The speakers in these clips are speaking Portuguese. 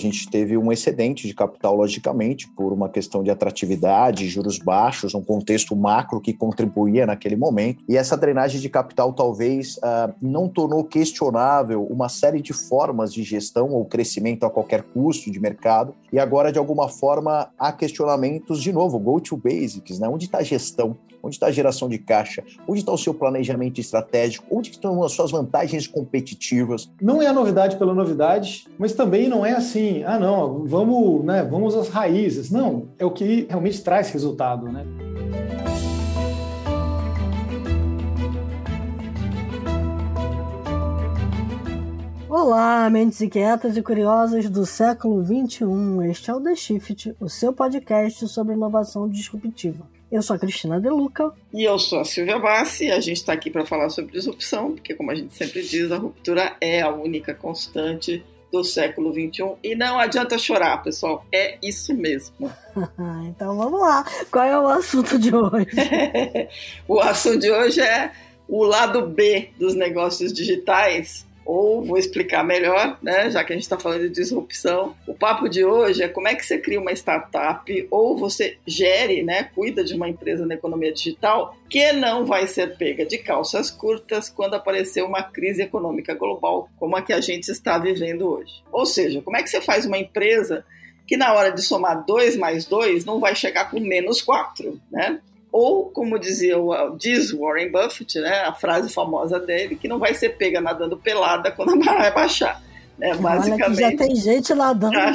A gente teve um excedente de capital, logicamente, por uma questão de atratividade, juros baixos, um contexto macro que contribuía naquele momento. E essa drenagem de capital talvez uh, não tornou questionável uma série de formas de gestão ou crescimento a qualquer custo de mercado. E agora, de alguma forma, há questionamentos, de novo, go to basics, né? Onde está a gestão? Onde está a geração de caixa? Onde está o seu planejamento estratégico? Onde estão as suas vantagens competitivas? Não é a novidade pela novidade, mas também não é assim, ah não, vamos, né, vamos às raízes. Não, é o que realmente traz resultado, né? Olá, mentes inquietas e curiosas do século XXI. Este é o The Shift, o seu podcast sobre inovação disruptiva. Eu sou a Cristina Deluca. E eu sou a Silvia Bassi. E a gente está aqui para falar sobre disrupção, porque, como a gente sempre diz, a ruptura é a única constante do século XXI. E não adianta chorar, pessoal. É isso mesmo. então vamos lá. Qual é o assunto de hoje? o assunto de hoje é o lado B dos negócios digitais ou vou explicar melhor, né, já que a gente está falando de disrupção. O papo de hoje é como é que você cria uma startup ou você gere, né, cuida de uma empresa na economia digital que não vai ser pega de calças curtas quando aparecer uma crise econômica global como a que a gente está vivendo hoje. Ou seja, como é que você faz uma empresa que na hora de somar 2 mais 2 não vai chegar com menos 4, né? Ou como dizia diz Warren Buffett, né, a frase famosa dele, que não vai ser pega nadando pelada quando a maré baixar. Né, basicamente. já tem gente nadando. Tá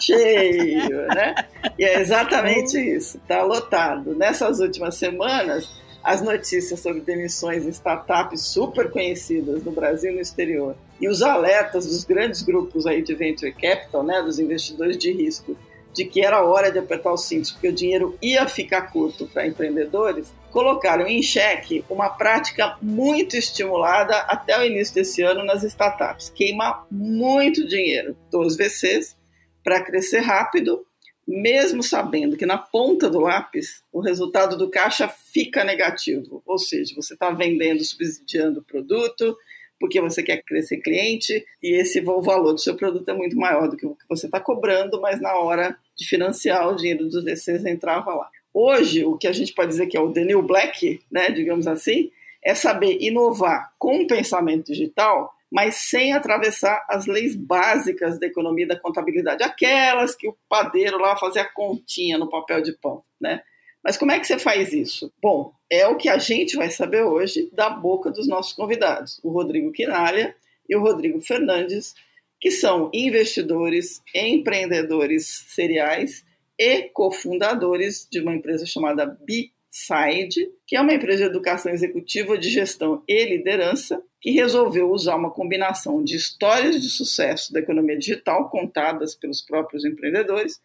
cheio, né? E é exatamente isso, está lotado. Nessas últimas semanas, as notícias sobre demissões em startups super conhecidas no Brasil e no exterior e os alertas dos grandes grupos aí de venture capital, né, dos investidores de risco, de que era hora de apertar os cintos, porque o dinheiro ia ficar curto para empreendedores, colocaram em xeque uma prática muito estimulada até o início desse ano nas startups: queimar muito dinheiro dos VCs para crescer rápido, mesmo sabendo que na ponta do lápis o resultado do caixa fica negativo, ou seja, você está vendendo, subsidiando o produto porque você quer crescer cliente e esse o valor do seu produto é muito maior do que o que você está cobrando, mas na hora de financiar o dinheiro dos VCs entrava lá. Hoje, o que a gente pode dizer que é o The New Black, né, digamos assim, é saber inovar com o pensamento digital, mas sem atravessar as leis básicas da economia e da contabilidade, aquelas que o padeiro lá fazia continha no papel de pão, né? Mas como é que você faz isso? Bom, é o que a gente vai saber hoje da boca dos nossos convidados, o Rodrigo Quinalha e o Rodrigo Fernandes, que são investidores, empreendedores seriais e cofundadores de uma empresa chamada B-Side, que é uma empresa de educação executiva de gestão e liderança, que resolveu usar uma combinação de histórias de sucesso da economia digital contadas pelos próprios empreendedores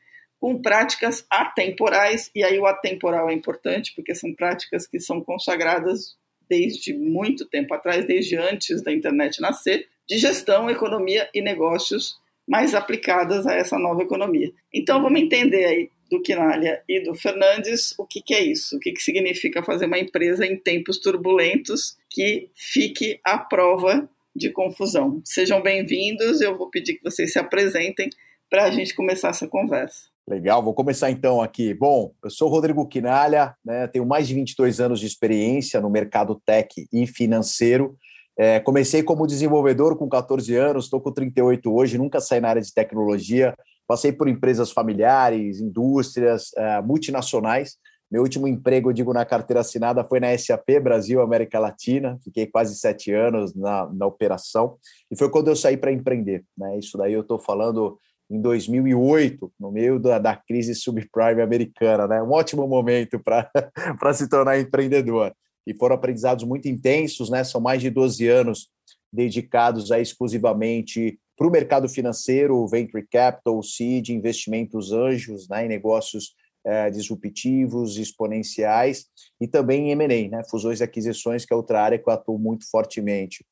com práticas atemporais, e aí o atemporal é importante, porque são práticas que são consagradas desde muito tempo atrás, desde antes da internet nascer, de gestão, economia e negócios mais aplicadas a essa nova economia. Então vamos entender aí do Quinalha e do Fernandes o que, que é isso, o que, que significa fazer uma empresa em tempos turbulentos que fique à prova de confusão. Sejam bem-vindos, eu vou pedir que vocês se apresentem para a gente começar essa conversa. Legal, vou começar então aqui. Bom, eu sou Rodrigo Quinalha, né, tenho mais de 22 anos de experiência no mercado tech e financeiro. É, comecei como desenvolvedor com 14 anos, estou com 38 hoje, nunca saí na área de tecnologia. Passei por empresas familiares, indústrias, é, multinacionais. Meu último emprego, digo, na carteira assinada foi na SAP Brasil América Latina. Fiquei quase sete anos na, na operação e foi quando eu saí para empreender. Né? Isso daí eu estou falando em 2008, no meio da, da crise subprime americana, né? Um ótimo momento para se tornar empreendedor. E foram aprendizados muito intensos, né? São mais de 12 anos dedicados exclusivamente para o mercado financeiro, venture capital, seed, investimentos anjos, né? Em negócios é, disruptivos, exponenciais e também em M&A, né? Fusões e aquisições, que é outra área que eu atuo muito fortemente.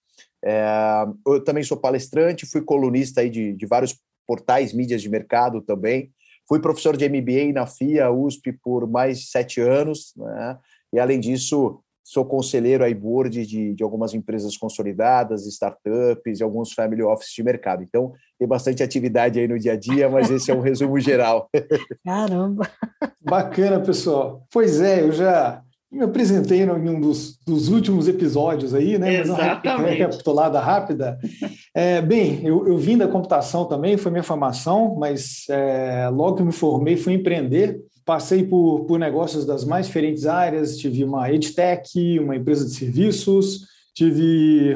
É, eu também sou palestrante, fui colunista aí de, de vários portais, mídias de mercado também. Fui professor de MBA na FIA USP por mais de sete anos, né? e além disso, sou conselheiro aí board de, de algumas empresas consolidadas, startups e alguns family office de mercado. Então, tem bastante atividade aí no dia a dia, mas esse é um resumo geral. Caramba! Bacana, pessoal. Pois é, eu já me apresentei em um dos, dos últimos episódios aí, né? Exatamente. Recapitulada rápida. É, bem, eu, eu, vim da computação também, foi minha formação, mas é, logo que me formei fui empreender. Passei por, por negócios das mais diferentes áreas, tive uma EdTech, uma empresa de serviços, tive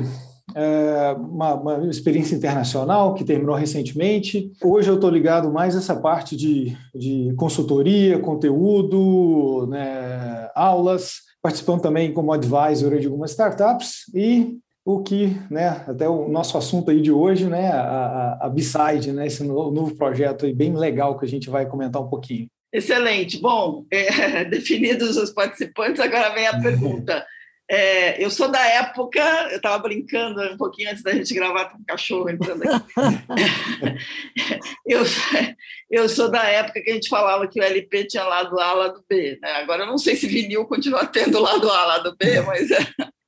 é, uma, uma, experiência internacional que terminou recentemente. Hoje eu estou ligado mais a essa parte de, de consultoria, conteúdo, né, aulas, participando também como advisor de algumas startups e o que, né, até o nosso assunto aí de hoje, né, a, a B-Side, né, esse novo projeto aí bem legal que a gente vai comentar um pouquinho. Excelente. Bom, é, definidos os participantes, agora vem a pergunta. É, eu sou da época, eu estava brincando um pouquinho antes da gente gravar com um cachorro entrando aqui. eu, eu sou da época que a gente falava que o LP tinha lado A, lado B. Né? Agora eu não sei se vinil continua tendo lado A, lado B, mas é,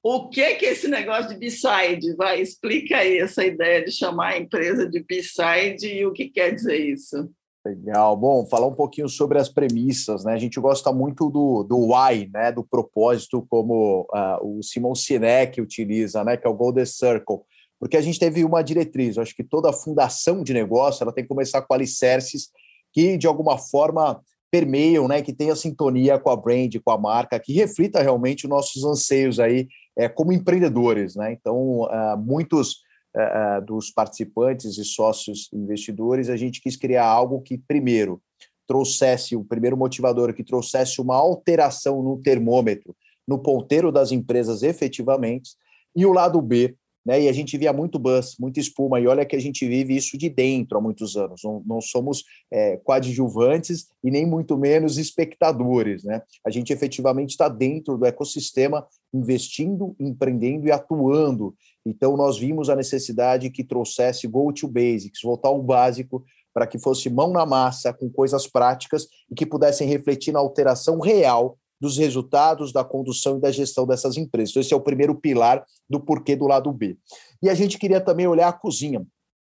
o que que é esse negócio de B-side? Vai, explica aí essa ideia de chamar a empresa de B-side e o que quer dizer isso. Legal. Bom, falar um pouquinho sobre as premissas, né? A gente gosta muito do, do why, né? Do propósito, como uh, o Simon Sinek utiliza, né? Que é o Golden Circle. Porque a gente teve uma diretriz. Eu acho que toda fundação de negócio ela tem que começar com alicerces que, de alguma forma, permeiam, né? Que tenha sintonia com a brand, com a marca, que reflita realmente os nossos anseios aí é, como empreendedores, né? Então, uh, muitos dos participantes e sócios investidores, a gente quis criar algo que, primeiro, trouxesse, o primeiro motivador que trouxesse uma alteração no termômetro, no ponteiro das empresas efetivamente, e o lado B, né? E a gente via muito buzz, muita espuma, e olha que a gente vive isso de dentro há muitos anos. Não, não somos é, coadjuvantes e nem muito menos espectadores, né? A gente efetivamente está dentro do ecossistema, investindo, empreendendo e atuando. Então, nós vimos a necessidade que trouxesse go to basics, voltar ao básico, para que fosse mão na massa, com coisas práticas e que pudessem refletir na alteração real dos resultados da condução e da gestão dessas empresas. Então, esse é o primeiro pilar do porquê do lado B. E a gente queria também olhar a cozinha.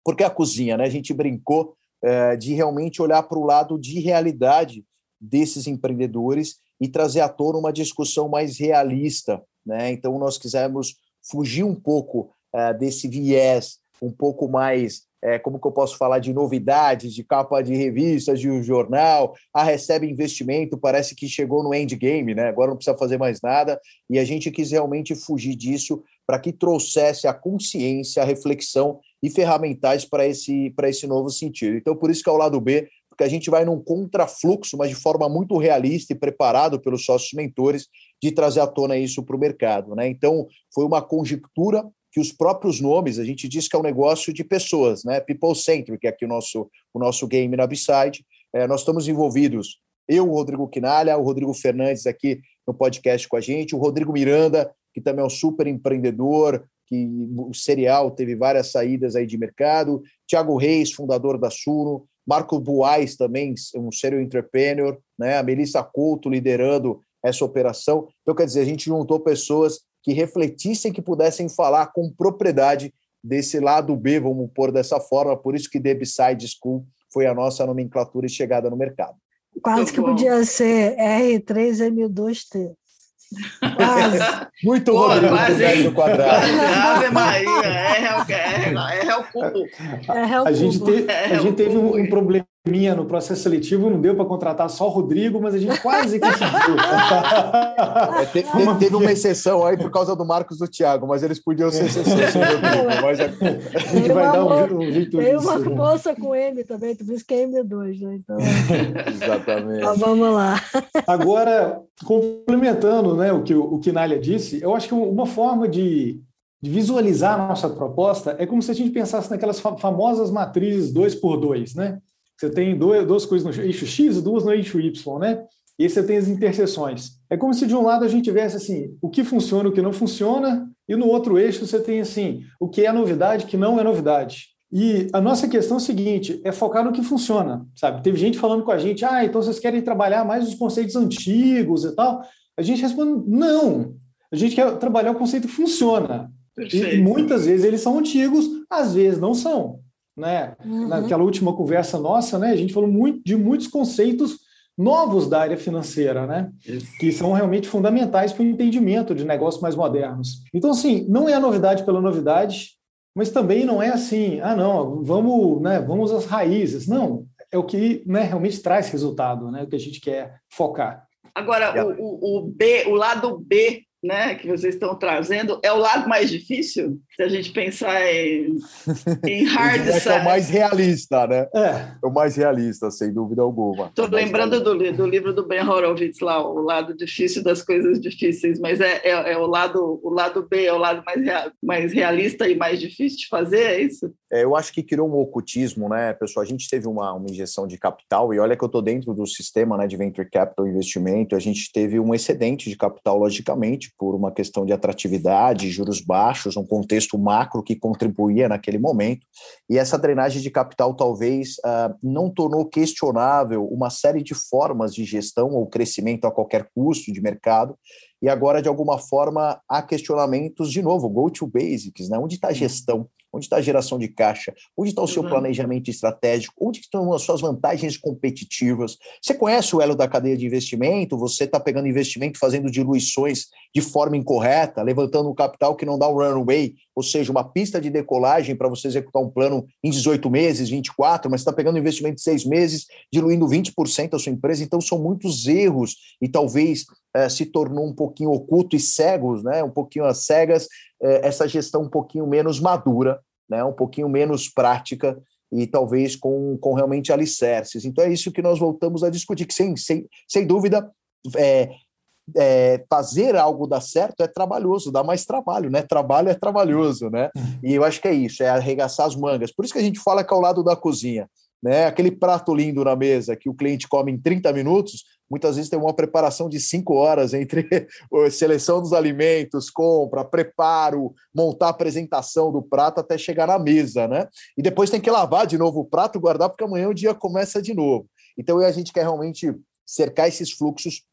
Porque a cozinha, né? A gente brincou é, de realmente olhar para o lado de realidade desses empreendedores e trazer à tona uma discussão mais realista. Né? Então, nós quisemos fugir um pouco é, desse viés um pouco mais é, como que eu posso falar de novidades, de capa de revistas, de um jornal, ah, recebe investimento, parece que chegou no endgame, né? Agora não precisa fazer mais nada, e a gente quis realmente fugir disso para que trouxesse a consciência, a reflexão e ferramentais para esse, esse novo sentido. Então, por isso que é o lado B, porque a gente vai num contrafluxo, mas de forma muito realista e preparado pelos sócios mentores, de trazer à tona isso para o mercado. Né? Então, foi uma conjectura que os próprios nomes, a gente diz que é um negócio de pessoas, né? People Centric, aqui o nosso, o nosso game na B-Side. É, nós estamos envolvidos, eu, o Rodrigo Quinalha, o Rodrigo Fernandes aqui no podcast com a gente, o Rodrigo Miranda, que também é um super empreendedor, que o Serial teve várias saídas aí de mercado, Tiago Reis, fundador da Suno, Marco Buais também, um serial entrepreneur, né? a Melissa Couto liderando essa operação. Então, quer dizer, a gente juntou pessoas que refletissem, que pudessem falar com propriedade desse lado B, vamos pôr dessa forma, por isso que The Beside School foi a nossa nomenclatura e chegada no mercado. Quase que podia ser R3M2T. Quase. Muito Pô, Rodrigo quase, do quadrado. Ave Maria, é, é, é, o cubo. É o cubo. A gente, te, a gente teve um, um problema minha no processo seletivo, não deu para contratar só o Rodrigo, mas a gente quase conseguiu. é, teve, teve, uma exceção aí por causa do Marcos do Thiago, mas eles podiam ser exceções mas a, a gente vai dar um, um jeito Tem uma né? moça com M também, tu disse que é M2, né? Então, Exatamente. Então, vamos lá. Agora, complementando né, o que o, o Kinalia disse, eu acho que uma forma de, de visualizar a nossa proposta é como se a gente pensasse naquelas famosas matrizes 2 por 2 né? Você tem duas, duas coisas no eixo X e duas no eixo Y, né? E aí você tem as interseções. É como se de um lado a gente tivesse assim, o que funciona, o que não funciona, e no outro eixo você tem assim, o que é novidade, o que não é novidade. E a nossa questão é a seguinte, é focar no que funciona, sabe? Teve gente falando com a gente, ah, então vocês querem trabalhar mais os conceitos antigos e tal. A gente responde, não, A gente quer trabalhar o conceito que funciona. Perfeito. E muitas vezes eles são antigos, às vezes não são. Né? Uhum. Naquela última conversa nossa, né, a gente falou muito de muitos conceitos novos da área financeira, né? Isso. Que são realmente fundamentais para o entendimento de negócios mais modernos. Então, assim, não é a novidade pela novidade, mas também não é assim, ah, não, vamos, né, vamos às raízes. Não, é o que né, realmente traz resultado, né? O que a gente quer focar. Agora, o, o, o B, o lado B né, que vocês estão trazendo é o lado mais difícil, se a gente pensar em, em hard side. É o mais realista, né? É. é. o mais realista, sem dúvida alguma. Estou lembrando do, do, livro do Ben Horowitz lá, o lado difícil das coisas difíceis, mas é, é, é o lado o lado B, é o lado mais, real, mais realista e mais difícil de fazer, é isso? É, eu acho que criou um ocultismo, né, pessoal? A gente teve uma, uma injeção de capital e olha que eu estou dentro do sistema né, de venture capital investimento, a gente teve um excedente de capital, logicamente, por uma questão de atratividade, juros baixos, um contexto macro que contribuía naquele momento, e essa drenagem de capital talvez uh, não tornou questionável uma série de formas de gestão ou crescimento a qualquer custo de mercado, e agora, de alguma forma, há questionamentos, de novo, go to basics, né? onde está a gestão? Onde está a geração de caixa? Onde está o seu uhum. planejamento estratégico? Onde estão as suas vantagens competitivas? Você conhece o elo da cadeia de investimento? Você está pegando investimento, fazendo diluições de forma incorreta, levantando um capital que não dá um runway, ou seja, uma pista de decolagem para você executar um plano em 18 meses, 24, mas está pegando investimento de seis meses, diluindo 20% da sua empresa. Então, são muitos erros e talvez é, se tornou um pouquinho oculto e cegos, né? um pouquinho às cegas, é, essa gestão um pouquinho menos madura, né? um pouquinho menos prática e talvez com, com realmente alicerces. Então, é isso que nós voltamos a discutir, que sem, sem, sem dúvida é, é, fazer algo dar certo é trabalhoso, dá mais trabalho, né? Trabalho é trabalhoso, né? Uhum. E eu acho que é isso, é arregaçar as mangas. Por isso que a gente fala que é ao lado da cozinha, né? Aquele prato lindo na mesa que o cliente come em 30 minutos, muitas vezes tem uma preparação de cinco horas entre seleção dos alimentos, compra, preparo, montar a apresentação do prato até chegar na mesa, né? E depois tem que lavar de novo o prato, guardar, porque amanhã o dia começa de novo. Então a gente quer realmente cercar esses fluxos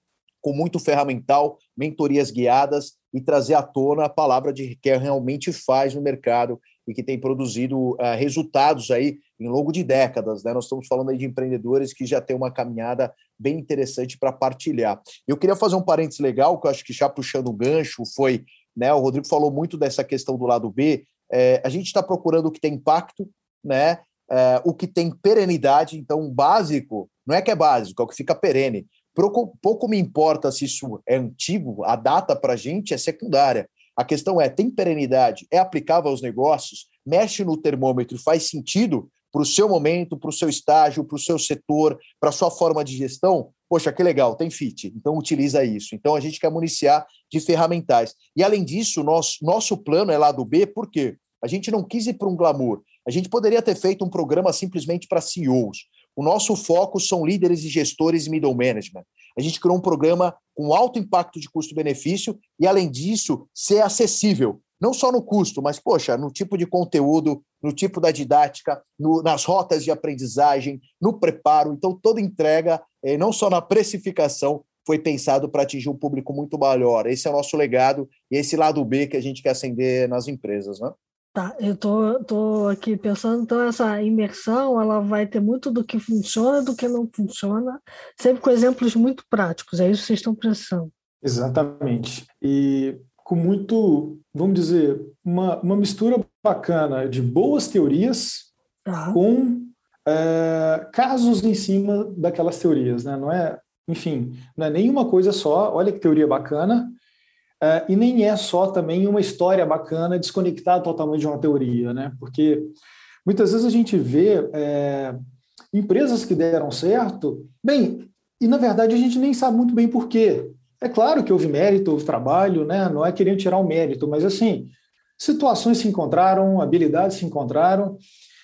com muito ferramental, mentorias guiadas e trazer à tona a palavra de que realmente faz no mercado e que tem produzido uh, resultados aí em longo de décadas. Né? Nós estamos falando aí de empreendedores que já têm uma caminhada bem interessante para partilhar. Eu queria fazer um parênteses legal, que eu acho que já puxando o gancho, foi, né, o Rodrigo falou muito dessa questão do lado B, é, a gente está procurando o que tem impacto, né, é, o que tem perenidade, então o básico, não é que é básico, é o que fica perene. Pouco, pouco me importa se isso é antigo, a data para a gente é secundária. A questão é: tem perenidade? É aplicável aos negócios? Mexe no termômetro, faz sentido para o seu momento, para o seu estágio, para o seu setor, para a sua forma de gestão? Poxa, que legal, tem fit. Então, utiliza isso. Então, a gente quer municiar de ferramentais. E, além disso, nosso, nosso plano é lá do B, por quê? A gente não quis ir para um glamour. A gente poderia ter feito um programa simplesmente para CEOs. O nosso foco são líderes e gestores e middle management. A gente criou um programa com alto impacto de custo-benefício e, além disso, ser acessível, não só no custo, mas, poxa, no tipo de conteúdo, no tipo da didática, no, nas rotas de aprendizagem, no preparo. Então, toda entrega, eh, não só na precificação, foi pensado para atingir um público muito maior. Esse é o nosso legado e esse lado B que a gente quer acender nas empresas, né? Tá, eu tô, tô aqui pensando, então essa imersão ela vai ter muito do que funciona e do que não funciona, sempre com exemplos muito práticos, é isso que vocês estão pensando. Exatamente. E com muito, vamos dizer, uma, uma mistura bacana de boas teorias tá. com é, casos em cima daquelas teorias, né? Não é, enfim, não é nenhuma coisa só, olha que teoria bacana, Uh, e nem é só também uma história bacana desconectada totalmente de uma teoria, né? Porque muitas vezes a gente vê é, empresas que deram certo, bem, e na verdade a gente nem sabe muito bem por quê. É claro que houve mérito, houve trabalho, né? Não é querendo tirar o mérito, mas assim, situações se encontraram, habilidades se encontraram,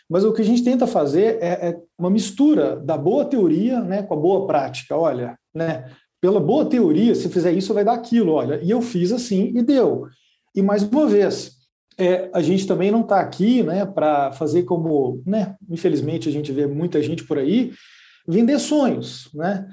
mas o que a gente tenta fazer é, é uma mistura da boa teoria, né, com a boa prática. Olha, né? pela boa teoria, se fizer isso, vai dar aquilo. Olha, e eu fiz assim e deu. E mais uma vez, é, a gente também não está aqui né, para fazer como, né, infelizmente, a gente vê muita gente por aí vender sonhos. Né?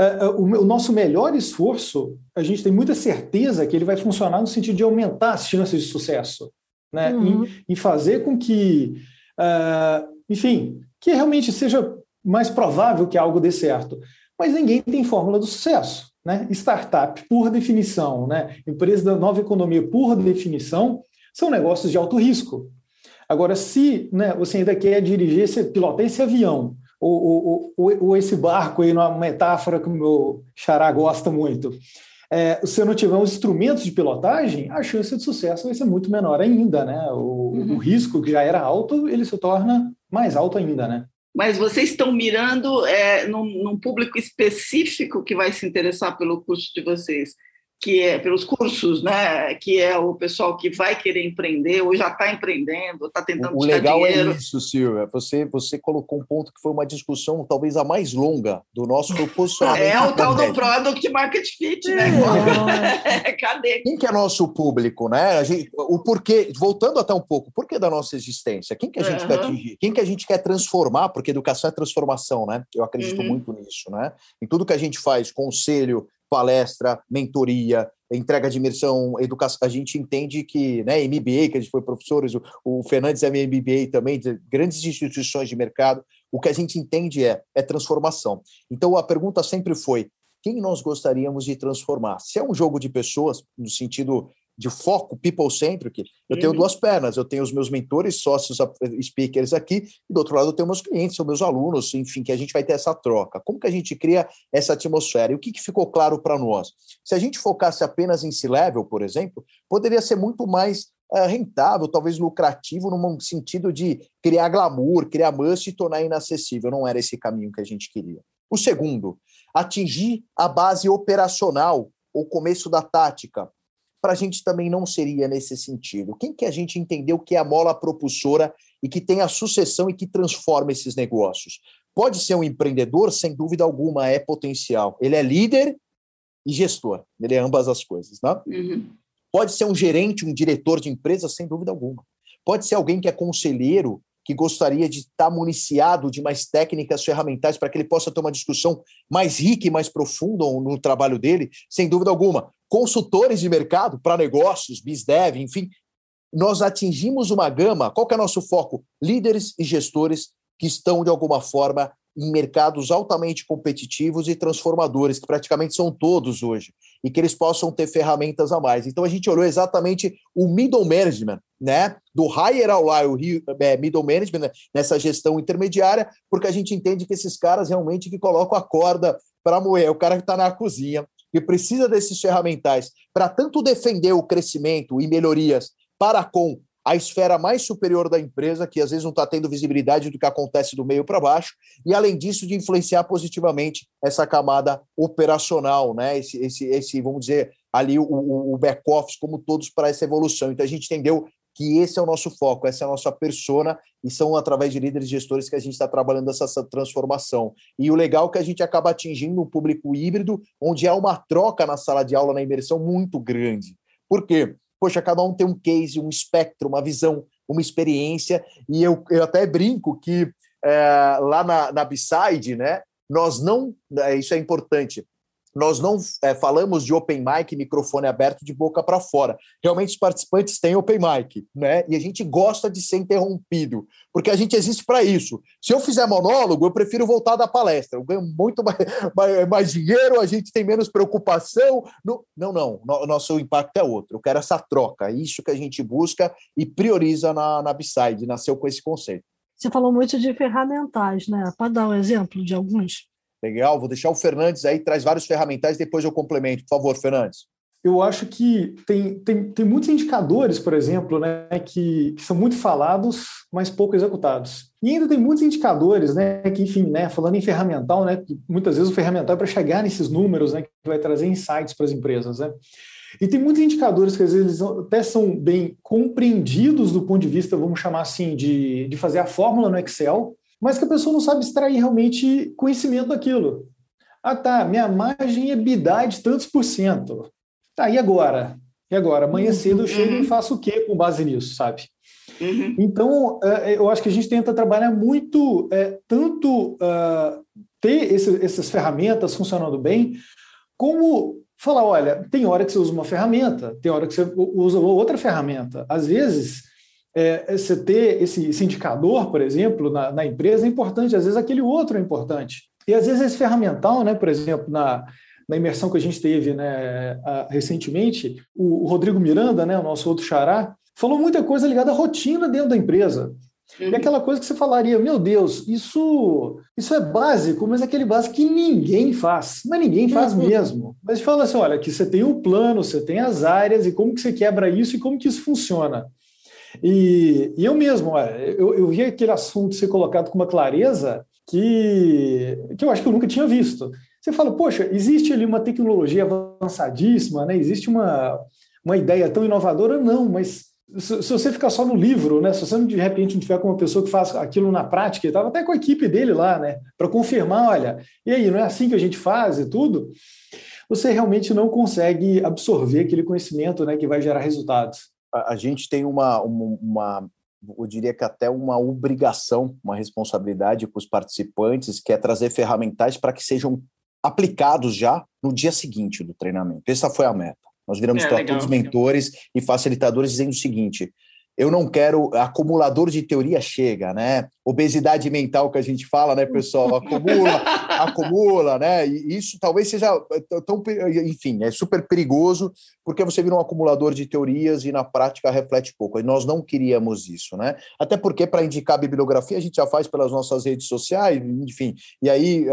Uh, uh, o, nosso melhor esforço, a gente tem muita certeza que ele vai funcionar no sentido de aumentar as chances de sucesso, né? Uhum. Em, em, fazer com que, uh, enfim, que realmente seja mais provável que algo dê certo. Mas ninguém tem fórmula do sucesso. Né? Startup, por definição, né? empresa da nova economia, por definição, são negócios de alto risco. Agora, se né, você ainda quer dirigir, esse, pilotar esse avião, ou, ou, ou, ou, esse barco, aí, numa metáfora que o meu xará gosta muito, é, se não tiver os instrumentos de pilotagem, a chance de sucesso vai ser muito menor ainda. Né? O, uhum. o risco, que já era alto, ele se torna mais alto ainda. Né? Mas vocês estão mirando é, num, num, público específico que vai se interessar pelo curso de vocês que é pelos cursos, né? Que é o pessoal que vai querer empreender ou já está empreendendo, está tentando O legal é dinheiro. é isso, Silvia. Você você colocou um ponto que foi uma discussão talvez a mais longa do nosso posicionamento. é o tal do product market fit, né? É. Cadê? Quem que é nosso público, né? A gente, o porquê, voltando até um pouco, o porquê da nossa existência? Quem que a gente uhum. quer atingir? Quem que a gente quer transformar? Porque educação é transformação, né? Eu acredito uhum. muito nisso, né? Em tudo que a gente faz, conselho, palestra, mentoria, entrega de imersão, educação. A gente entende que, né, MBA, que a gente foi professores, o, o Fernandes é MBA também, de grandes instituições de mercado, o que a gente entende é, é transformação. Então a pergunta sempre foi: quem nós gostaríamos de transformar? Se é um jogo de pessoas, no sentido de foco people-centric, eu tenho uhum. duas pernas. Eu tenho os meus mentores, sócios, speakers aqui, e do outro lado eu tenho meus clientes, são meus alunos, enfim, que a gente vai ter essa troca. Como que a gente cria essa atmosfera? E o que, que ficou claro para nós? Se a gente focasse apenas em C-Level, por exemplo, poderia ser muito mais é, rentável, talvez lucrativo, num sentido de criar glamour, criar must e tornar inacessível. Não era esse caminho que a gente queria. O segundo, atingir a base operacional, o começo da tática para a gente também não seria nesse sentido. Quem que a gente entendeu que é a mola propulsora e que tem a sucessão e que transforma esses negócios? Pode ser um empreendedor, sem dúvida alguma, é potencial. Ele é líder e gestor, ele é ambas as coisas. Né? Uhum. Pode ser um gerente, um diretor de empresa, sem dúvida alguma. Pode ser alguém que é conselheiro que gostaria de estar municiado de mais técnicas ferramentais para que ele possa ter uma discussão mais rica e mais profunda no trabalho dele, sem dúvida alguma. Consultores de mercado para negócios, BizDev, enfim, nós atingimos uma gama. Qual que é o nosso foco? Líderes e gestores que estão, de alguma forma, em mercados altamente competitivos e transformadores, que praticamente são todos hoje, e que eles possam ter ferramentas a mais. Então a gente olhou exatamente o middle management, né, do higher ao low é, middle management né, nessa gestão intermediária, porque a gente entende que esses caras realmente que colocam a corda para moer, o cara que está na cozinha, que precisa desses ferramentais para tanto defender o crescimento e melhorias para com a esfera mais superior da empresa, que às vezes não está tendo visibilidade do que acontece do meio para baixo, e além disso, de influenciar positivamente essa camada operacional, né? Esse, esse, esse vamos dizer, ali o, o back-office, como todos para essa evolução. Então a gente entendeu que esse é o nosso foco, essa é a nossa persona, e são através de líderes e gestores que a gente está trabalhando essa, essa, transformação. E o legal é que a gente acaba atingindo um público híbrido, onde há uma troca na sala de aula, na imersão, muito grande. Por quê? poxa, cada um tem um case, um espectro, uma visão, uma experiência, e eu, eu até brinco que é, lá na, na B-Side, né, nós não, é, isso é importante, nós não é, falamos de open mic, microfone aberto de boca para fora. Realmente os participantes têm open mic, né? E a gente gosta de ser interrompido, porque a gente existe para isso. Se eu fizer monólogo, eu prefiro voltar da palestra. Eu ganho muito mais, mais, mais dinheiro, a gente tem menos preocupação. No, não, não. No, nosso impacto é outro. Eu quero essa troca. É isso que a gente busca e prioriza na, na B-Side. Nasceu com esse conceito. Você falou muito de ferramentais, né? Pode dar um exemplo de alguns? Legal, vou deixar o Fernandes aí, traz vários ferramentais, depois eu complemento. Por favor, Fernandes. Eu acho que tem, tem, tem muitos indicadores, por exemplo, né, que, que são muito falados, mas pouco executados. E ainda tem muitos indicadores, né, que, enfim, né, falando em ferramental, né, muitas vezes o ferramental é para chegar nesses números, né, que vai trazer insights para as empresas, né. E tem muitos indicadores que às vezes até são bem compreendidos do ponto de vista, vamos chamar assim, de, de fazer a fórmula no Excel, mas que a pessoa não sabe extrair realmente conhecimento daquilo. Ah, tá, minha margem é bidá de tantos por cento. Tá, e agora? E agora? Amanhã uhum. cedo eu chego e faço o quê com base nisso, sabe? Uhum. Então, é, eu acho que a gente tenta trabalhar muito, é, tanto uh, ter esse, essas ferramentas funcionando bem, como falar, olha, tem hora que você usa uma ferramenta, tem hora que você usa outra ferramenta. Às vezes, é, você ter esse, esse, indicador, por exemplo, na, na, empresa é importante, às vezes aquele outro é importante. E às vezes esse ferramental, né, por exemplo, na, na imersão que a gente teve né, recentemente, o, o Rodrigo Miranda, né, o nosso outro xará, falou muita coisa ligada à rotina dentro da empresa. Uhum. E aquela coisa que você falaria, meu Deus, isso, isso é básico, mas é aquele básico que ninguém faz. Mas ninguém faz uhum. mesmo. Mas fala assim, olha, que você tem um plano, você tem as áreas, e como que você quebra isso e como que isso funciona. E, e eu mesmo, eu, eu vi aquele assunto ser colocado com uma clareza que, que eu acho que eu nunca tinha visto. Você fala, poxa, existe ali uma tecnologia avançadíssima, né? existe uma, uma ideia tão inovadora? Não, mas se, se você ficar só no livro, né? se você de repente não tiver com uma pessoa que faz aquilo na prática, ele estava até com a equipe dele lá, né? para confirmar, olha, e aí, não é assim que a gente faz e tudo? Você realmente não consegue absorver aquele conhecimento né, que vai gerar resultados a, gente tem uma, uma, uma, eu diria que até uma obrigação, uma responsabilidade com os participantes, que é trazer ferramentais para que sejam aplicados já no dia seguinte do treinamento. Essa foi a meta. Nós viramos é, para todos mentores e facilitadores dizendo o seguinte: eu não quero acumulador de teoria chega, né? Obesidade mental que a gente fala, né, pessoal? Acumula, acumula, né? E isso talvez seja tão, enfim, é super perigoso porque você vira um acumulador de teorias e na prática reflete pouco. E nós não queríamos isso, né? Até porque para indicar a bibliografia a gente já faz pelas nossas redes sociais, enfim. E aí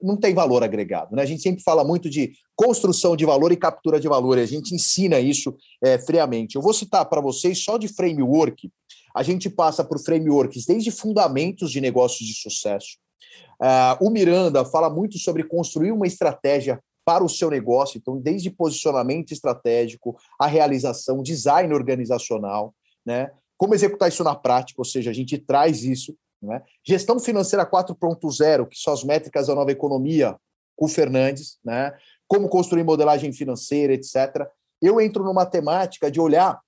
não tem valor agregado, né? A gente sempre fala muito de construção de valor e captura de valor. E a gente ensina isso é, friamente. Eu vou citar para vocês só de framework. A gente passa por frameworks desde fundamentos de negócios de sucesso. Uh, o Miranda fala muito sobre construir uma estratégia para o seu negócio, então, desde posicionamento estratégico, a realização, design organizacional, né? Como executar isso na prática, ou seja, a gente traz isso. Né? Gestão financeira 4.0, que são as métricas da nova economia, com o Fernandes, né? como construir modelagem financeira, etc. Eu entro numa temática de olhar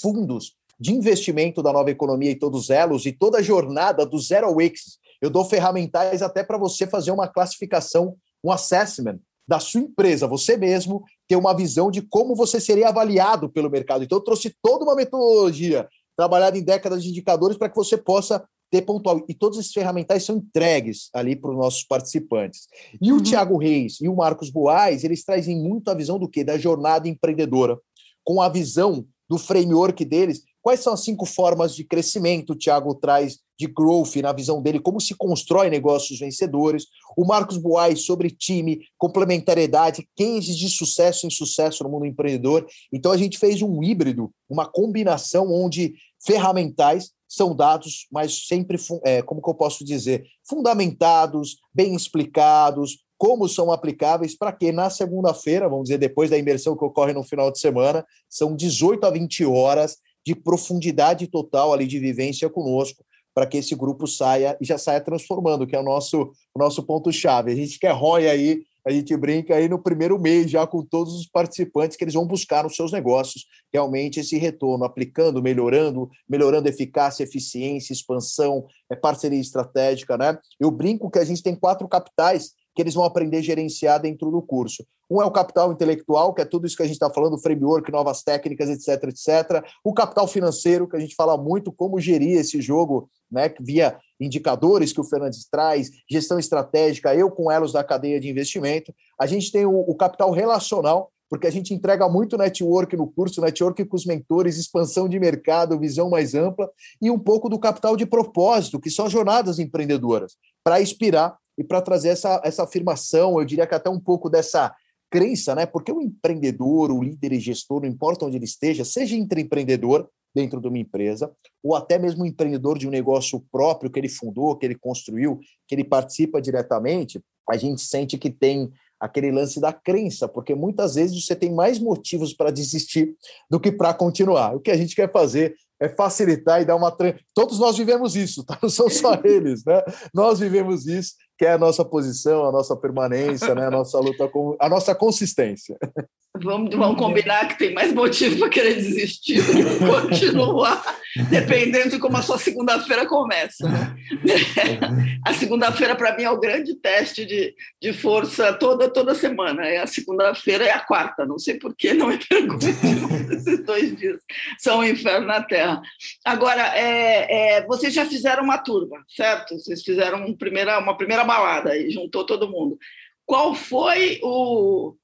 fundos de investimento da nova economia e todos elos e toda a jornada do zero ao X. Eu dou ferramentais até para você fazer uma classificação, um assessment da sua empresa, você mesmo ter uma visão de como você seria avaliado pelo mercado. Então, eu trouxe toda uma metodologia trabalhada em décadas de indicadores para que você possa ter pontual. E todos esses ferramentais são entregues ali para os nossos participantes. E uhum. o Tiago Reis e o Marcos Boaz, eles trazem muito a visão do quê? Da jornada empreendedora, com a visão do framework deles. Quais são as cinco formas de crescimento? O Tiago traz de growth na visão dele, como se constrói negócios vencedores. O Marcos Boaz sobre time, complementariedade, cases de sucesso em sucesso no mundo empreendedor. Então a gente fez um híbrido, uma combinação onde ferramentais são dados, mas sempre, é, como que eu posso dizer, fundamentados, bem explicados, como são aplicáveis, para que na segunda-feira, vamos dizer, depois da imersão que ocorre no final de semana, são 18 a 20 horas de profundidade total ali de vivência conosco, para que esse grupo saia e já saia transformando, que é o nosso, o nosso ponto-chave. A gente quer ROI aí a gente brinca aí no primeiro mês já com todos os participantes que eles vão buscar nos seus negócios realmente esse retorno, aplicando, melhorando, melhorando eficácia, eficiência, expansão, é parceria estratégica, né? Eu brinco que a gente tem quatro capitais que eles vão aprender a gerenciar dentro do curso. Um é o capital intelectual, que é tudo isso que a gente está falando, framework, novas técnicas, etc, etc. O capital financeiro, que a gente fala muito como gerir esse jogo, né, via indicadores que o Fernandes traz, gestão estratégica, eu com elos da cadeia de investimento. A gente tem o, o capital relacional, porque a gente entrega muito network no curso, network com os mentores, expansão de mercado, visão mais ampla, e um pouco do capital de propósito, que são as jornadas empreendedoras, para inspirar e para trazer essa, essa afirmação, eu diria que até um pouco dessa crença, né? Porque o empreendedor, o líder e gestor, não importa onde ele esteja, seja empreendedor, dentro de uma empresa, ou até mesmo empreendedor de um negócio próprio que ele fundou, que ele construiu, que ele participa diretamente, a gente sente que tem aquele lance da crença, porque muitas vezes você tem mais motivos para desistir do que para continuar. O que a gente quer fazer é facilitar e dar uma. Todos nós vivemos isso, tá? não são só eles, né? Nós vivemos isso que é a nossa posição, a nossa permanência, né? a nossa luta com a nossa consistência. Vamos, vamos combinar que tem mais motivo para querer desistir do que continuar, dependendo de como a sua segunda-feira começa. Né? A segunda-feira, para mim, é o grande teste de, de força toda, toda semana. É a segunda-feira e a quarta. Não sei por que não me pergunte. Esses dois dias são um inferno na Terra. Agora, é, é, vocês já fizeram uma turma, certo? Vocês fizeram um primeira, uma primeira balada e juntou todo mundo. Qual foi o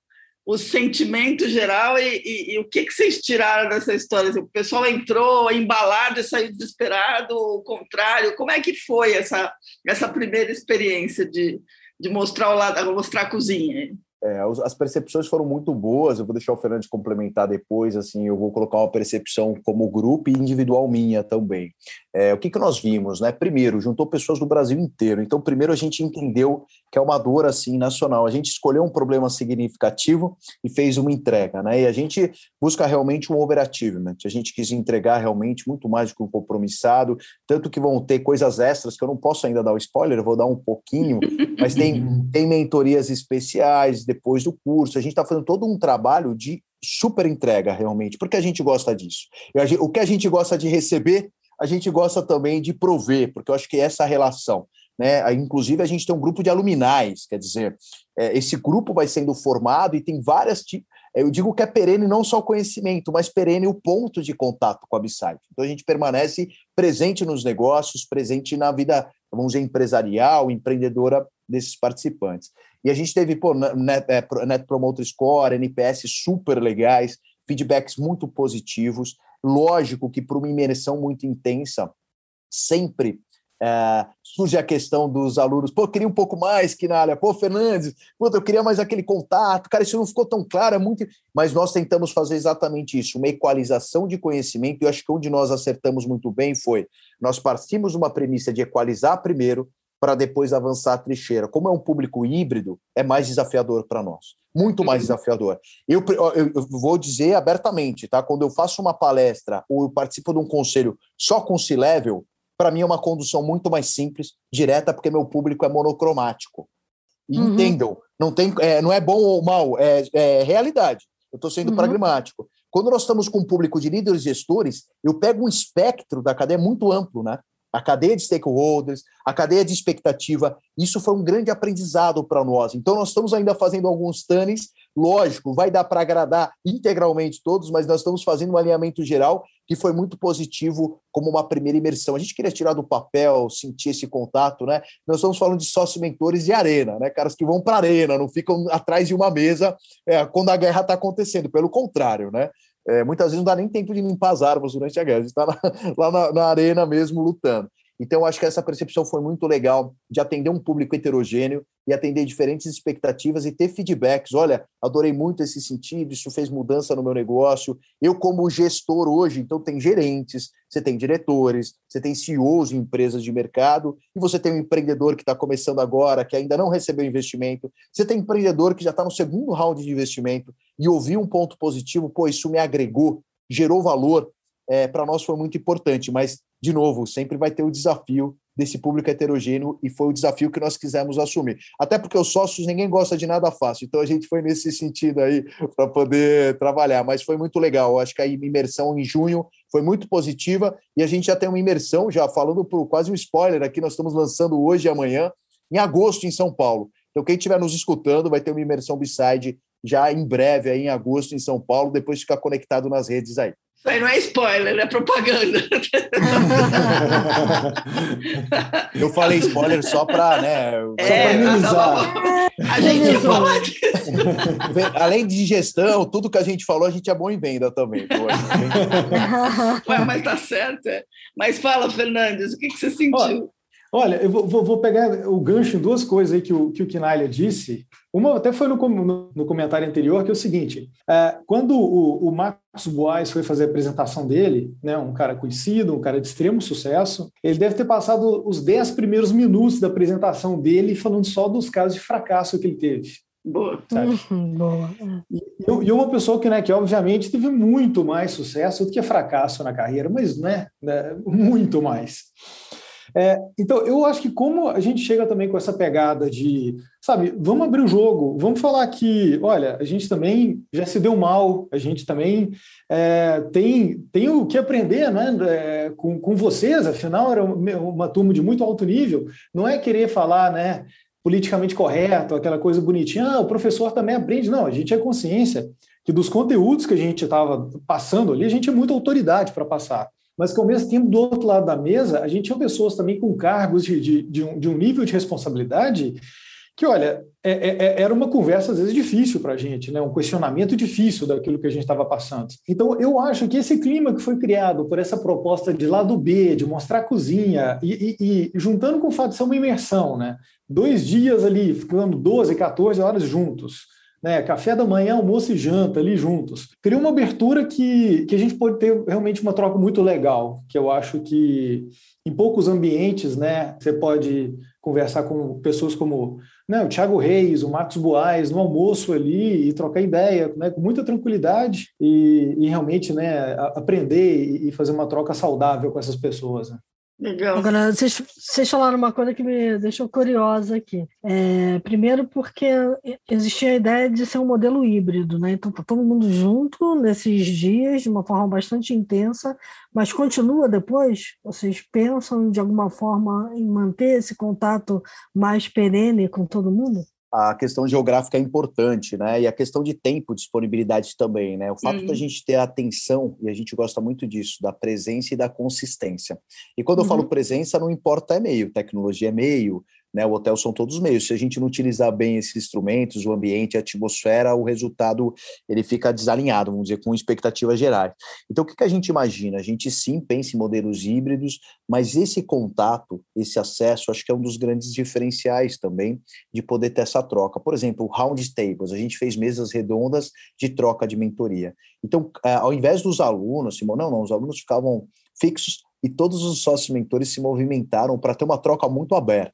o sentimento geral e, e, e, o que, que vocês tiraram dessa história? O pessoal entrou embalado e saiu desesperado, o contrário? Como é que foi essa, essa primeira experiência de, de mostrar o lado, mostrar a cozinha? É, as percepções foram muito boas. Eu vou deixar o Fernandes complementar depois. Assim, eu vou colocar uma percepção como grupo e individual minha também. É, o que, que nós vimos, né? Primeiro, juntou pessoas do Brasil inteiro. Então, primeiro a gente entendeu que é uma dor assim nacional. A gente escolheu um problema significativo e fez uma entrega, né? E a gente busca realmente um overachievement. A gente quis entregar realmente muito mais do que um compromissado, tanto que vão ter coisas extras que eu não posso ainda dar o spoiler, eu vou dar um pouquinho, mas tem, tem mentorias especiais depois do curso. A gente está fazendo todo um trabalho de super entrega realmente, porque a gente gosta disso. O que a gente gosta de receber a gente gosta também de prover, porque eu acho que essa relação. Né? Inclusive, a gente tem um grupo de aluminais, quer dizer, é, esse grupo vai sendo formado e tem várias. Eu digo que é perene não só o conhecimento, mas perene o ponto de contato com a Bsite. Então, a gente permanece presente nos negócios, presente na vida, vamos dizer, empresarial, empreendedora desses participantes. E a gente teve pô, Net, é, Net Promoter Score, NPS super legais, feedbacks muito positivos. Lógico que para uma imersão muito intensa, sempre é, surge a questão dos alunos, pô, queria um pouco mais, que na área, pô, Fernandes, pô, eu queria mais aquele contato, cara, isso não ficou tão claro, é muito. Mas nós tentamos fazer exatamente isso, uma equalização de conhecimento, e eu acho que onde nós acertamos muito bem foi: nós partimos de uma premissa de equalizar primeiro, para depois avançar a trincheira. Como é um público híbrido, é mais desafiador para nós. Muito mais uhum. desafiador. Eu, eu, eu, vou dizer abertamente, tá? Quando eu faço uma palestra ou eu participo de um conselho só com C-Level, para mim é uma condução muito mais simples, direta, porque meu público é monocromático. uhum. entendam, não, tem, é, não é bom ou mal, é, é realidade. Eu estou sendo uhum. pragmático. Quando nós estamos com um público de líderes e gestores, eu pego um espectro da cadeia muito amplo, né? A cadeia de stakeholders, a cadeia de expectativa. Isso foi um grande aprendizado para nós. Então, nós estamos ainda fazendo alguns tunnels. Lógico, vai dar para agradar integralmente todos, mas nós estamos fazendo um alinhamento geral que foi muito positivo como uma primeira imersão. A gente queria tirar do papel, sentir esse contato, né? Nós estamos falando de sócios mentores de arena, né? Caras que vão para a arena, não ficam atrás de uma mesa é, quando a guerra está acontecendo. Pelo contrário, né? É, muitas vezes não dá nem tempo de limpar as árvores durante a guerra, a gente está lá na, na, arena mesmo lutando. Então, acho que essa percepção foi muito legal de atender um público heterogêneo e atender diferentes expectativas e ter feedbacks. Olha, adorei muito esse sentido, isso fez mudança no meu negócio. Eu, como gestor hoje, então tem gerentes, você tem diretores, você tem CEOs de empresas de mercado, e você tem um empreendedor que está começando agora, que ainda não recebeu investimento, você tem um empreendedor que já está no segundo round de investimento e ouviu um ponto positivo, pô, isso me agregou, gerou valor, é, para nós foi muito importante, mas, de novo, sempre vai ter o desafio desse público heterogêneo e foi o desafio que nós quisemos assumir. Até porque os sócios ninguém gosta de nada fácil, então a gente foi nesse sentido aí para poder trabalhar, mas foi muito legal. Acho que a imersão em junho foi muito positiva e a gente já tem uma imersão, já falando por quase um spoiler aqui, nós estamos lançando hoje e amanhã, em agosto em São Paulo. Então quem estiver nos escutando vai ter uma imersão Beside já em breve aí em agosto em São Paulo, depois ficar conectado nas redes aí. Isso aí não é spoiler, é propaganda. Eu falei spoiler só para, né? É, minimizar. A gente ia falar disso. Além de gestão, tudo que a gente falou, a gente é bom em venda também. Ué, mas tá certo. É. Mas fala, Fernandes, o que, que você sentiu? Olha, eu vou, vou, pegar o gancho em duas coisas aí que o, que o Kinalia disse. Uma até foi no, no, no, comentário anterior, que é o seguinte: é, quando o, o Marcos Boas foi fazer a apresentação dele, né, um cara conhecido, um cara de extremo sucesso, ele deve ter passado os dez primeiros minutos da apresentação dele falando só dos casos de fracasso que ele teve. Boa. Uhum, boa. E, e, uma pessoa que, né, que obviamente teve muito mais sucesso do que fracasso na carreira, mas né, né muito mais. É, então, eu acho que como a gente chega também com essa pegada de, sabe, vamos abrir o jogo, vamos falar que, olha, a gente também já se deu mal, a gente também é, tem, tem o que aprender né, é, com, com vocês, afinal era uma turma de muito alto nível, não é querer falar, né, politicamente correto, aquela coisa bonitinha, ah, o professor também aprende, não, a gente é consciência que dos conteúdos que a gente estava passando ali, a gente é muita autoridade para passar mas que ao mesmo tempo, do outro lado da mesa, a gente tinha pessoas também com cargos de, de, de, um, de um, nível de responsabilidade que, olha, é, é, é era uma conversa às vezes difícil para a gente, né? um questionamento difícil daquilo que a gente estava passando. Então, eu acho que esse clima que foi criado por essa proposta de lado B, de mostrar a cozinha, e, e, e juntando com o fato de ser uma imersão, né? dois dias ali, ficando 12, 14 horas juntos, né, café da manhã, almoço e janta ali juntos. Cria uma abertura que, que a gente pode ter realmente uma troca muito legal, que eu acho que em poucos ambientes, né, você pode conversar com pessoas como né, o Thiago Reis, o Marcos Boaz, no almoço ali e trocar ideia né, com muita tranquilidade e, e realmente né, aprender e fazer uma troca saudável com essas pessoas. Né? Legal. Agora, vocês, vocês falaram uma coisa que me deixou curiosa aqui. É, primeiro, porque existia a ideia de ser um modelo híbrido, né? Então, tá todo mundo junto nesses dias, de uma forma bastante intensa, mas continua depois? Vocês pensam de alguma forma em manter esse contato mais perene com todo mundo? A questão geográfica é importante, né? E a questão de tempo, disponibilidade também, né? O fato uhum. da gente ter a atenção, e a gente gosta muito disso, da presença e da consistência. E quando uhum. eu falo presença, não importa é meio, tecnologia é meio, né? O hotel são todos meios. Se a gente não utilizar bem esses instrumentos, o ambiente, a atmosfera, o resultado ele fica desalinhado, vamos dizer, com expectativas gerais. Então, o que, que a gente imagina? A gente sim pensa em modelos híbridos, mas esse contato, esse acesso, acho que é um dos grandes diferenciais também de poder ter essa troca. Por exemplo, round tables, a gente fez mesas redondas de troca de mentoria. Então, eh, ao invés dos alunos, Simão, não, não, os alunos ficavam fixos e todos os sócios mentores se movimentaram para ter uma troca muito aberta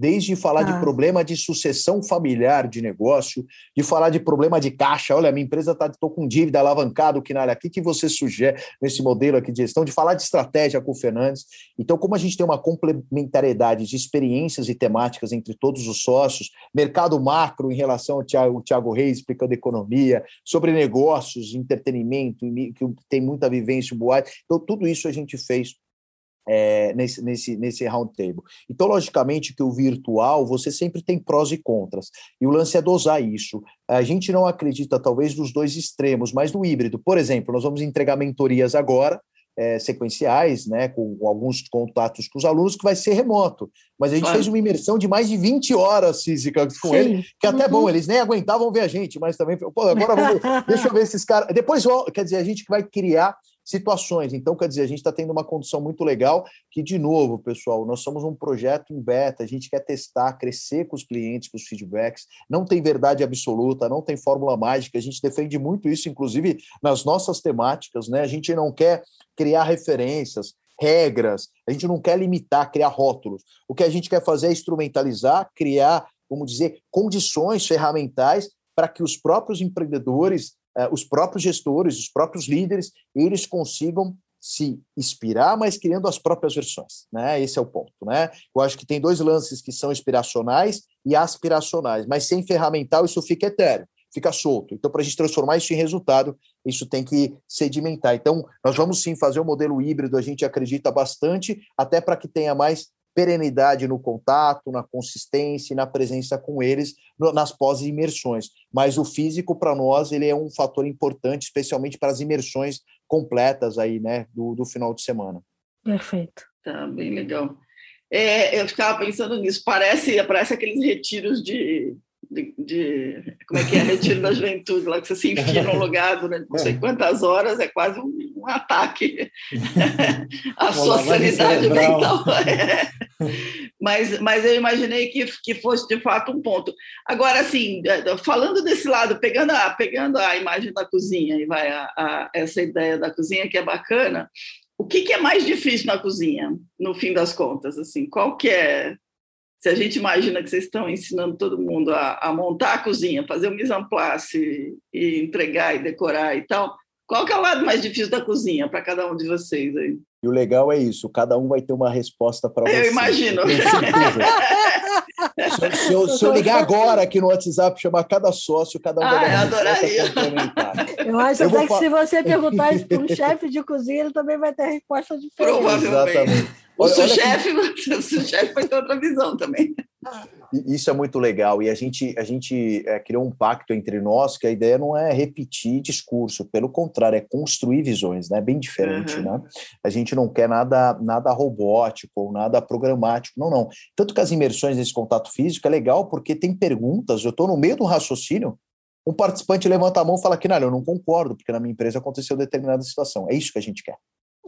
desde falar ah. de problema de sucessão familiar de negócio, de falar de problema de caixa, olha, minha empresa está com dívida alavancada, o que na aqui que você sugere nesse modelo aqui de gestão, de falar de estratégia com o Fernandes. Então, como a gente tem uma complementariedade de experiências e temáticas entre todos os sócios, mercado macro em relação ao Thiago, Thiago Reis explicando economia, sobre negócios, entretenimento, que tem muita vivência, boate. Então, tudo isso a gente fez é, nesse, nesse, nesse round table. Então, logicamente, que o virtual você sempre tem prós e contras. E o lance é dosar isso. A gente não acredita, talvez, nos dois extremos, mas no híbrido. Por exemplo, nós vamos entregar mentorias agora. É, sequenciais, né, com, com, alguns contatos com os alunos, que vai ser remoto. Mas a gente fez uma imersão de mais de 20 horas físicas com Sim. ele, que até uhum. bom, eles nem aguentavam ver a gente, mas também, pô, agora vamos, deixa eu ver esses caras. Depois, quer dizer, a gente vai criar situações. Então, quer dizer, a gente está tendo uma condição muito legal que, de novo, pessoal, nós somos um projeto em beta, a gente quer testar, crescer com os clientes, com os feedbacks, não tem verdade absoluta, não tem fórmula mágica, a gente defende muito isso, inclusive nas nossas temáticas, né? A gente não quer criar referências, regras, a gente não quer limitar, criar rótulos. O que a gente quer fazer é instrumentalizar, criar, vamos dizer, condições ferramentais para que os próprios empreendedores os próprios gestores, os próprios líderes, eles consigam se inspirar, mas criando as próprias versões, né? Esse é o ponto, né? Eu acho que tem dois lances que são inspiracionais e aspiracionais, mas sem ferramental isso fica etéreo, fica solto. Então, para a gente transformar isso em resultado, isso tem que sedimentar. Então, nós vamos sim fazer um modelo híbrido, a gente acredita bastante, até para que tenha mais perenidade no contato, na consistência e na presença com eles nas pós-imersões. Mas o físico, para nós, ele é um fator importante, especialmente para as imersões completas aí, né, do, do final de semana. Perfeito. Tá, bem legal. É, eu ficava pensando nisso, parece, parece aqueles retiros de, de, de, como é que é, retiro da juventude, lá que você se enfia num lugar durante não sei quantas horas, é quase um, um ataque à sua sanidade mental. É. Mas, mas eu imaginei que, que fosse de fato um ponto. Agora, assim, é, falando desse lado, pegando a, pegando a imagem da cozinha, e vai a, a essa ideia da cozinha que é bacana, o que, que é mais difícil na cozinha, no fim das contas? Assim, qual que é se a gente imagina que vocês estão ensinando todo mundo a, a montar a cozinha, fazer o mise en place e entregar e decorar e tal, qual que é o lado mais difícil da cozinha para cada um de vocês aí? E o legal é isso, cada um vai ter uma resposta para você. Eu imagino. se, se, eu, se, eu, ligar agora aqui no WhatsApp, chamar cada sócio, cada um ah, vai uma adoraria. Eu acho eu até que se você perguntar isso para um chefe de cozinha, ele também vai ter resposta diferente. Provavelmente. Exatamente. O sous-chefe que... vai ter outra visão também. Isso é muito legal. E a gente, a gente é, criou um pacto entre nós que a ideia não é repetir discurso, pelo contrário, é construir visões, né? Bem diferente, uhum. né? A gente não quer nada, nada robótico ou nada programático, não, não. Tanto que as imersões nesse contato físico é legal porque tem perguntas, eu estou no meio do raciocínio, um participante levanta a mão e fala que não, eu não concordo, porque na minha empresa aconteceu determinada situação. É isso que a gente quer.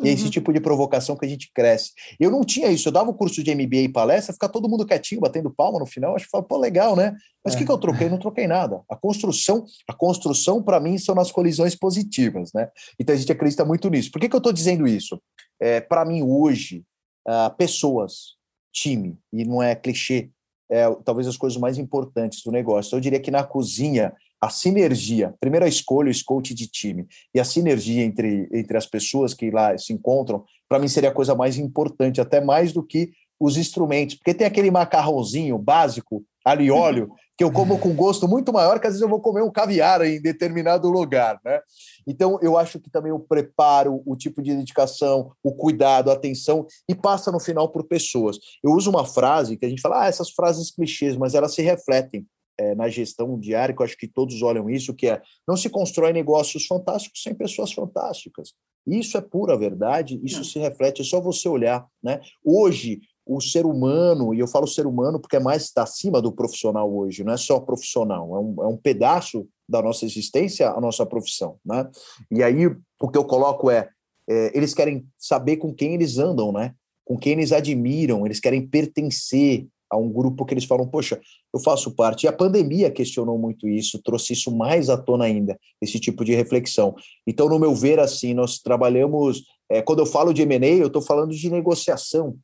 E é esse uhum. tipo de provocação que a gente cresce. Eu não tinha isso, eu dava o um curso de MBA e palestra, ficar todo mundo quietinho, batendo palma no final, acho que fala, pô, legal, né? Mas o é. que, que eu troquei? Não troquei nada. A construção, a construção, para mim, são nas colisões positivas, né? Então a gente acredita muito nisso. Por que, que eu estou dizendo isso? É, para mim, hoje, uh, pessoas, time, e não é clichê, é talvez as coisas mais importantes do negócio. Eu diria que na cozinha a sinergia, primeiro a escolha, o coach de time, e a sinergia entre, entre as pessoas que lá se encontram, para mim seria a coisa mais importante, até mais do que os instrumentos, porque tem aquele macarrãozinho básico, alho e óleo, que eu como com gosto muito maior que às vezes eu vou comer um caviar em determinado lugar, né? Então, eu acho que também o preparo, o tipo de dedicação, o cuidado, a atenção, e passa no final por pessoas. Eu uso uma frase que a gente fala, ah, essas frases clichês, mas elas se refletem é, na gestão diária, que eu acho que todos olham isso, que é não se constrói negócios fantásticos sem pessoas fantásticas. Isso é pura verdade, isso se reflete, é só você olhar. Né? Hoje, o ser humano, e eu falo ser humano porque é mais está acima do profissional hoje, não é só profissional, é um, é um pedaço da nossa existência a nossa profissão. Né? E aí o que eu coloco é, é eles querem saber com quem eles andam, né? com quem eles admiram, eles querem pertencer, a um grupo que eles falam, poxa, eu faço parte. E a pandemia questionou muito isso, trouxe isso mais à tona ainda, esse tipo de reflexão. Então, no meu ver, assim, nós trabalhamos. É, quando eu falo de M&A, eu estou falando de negociação,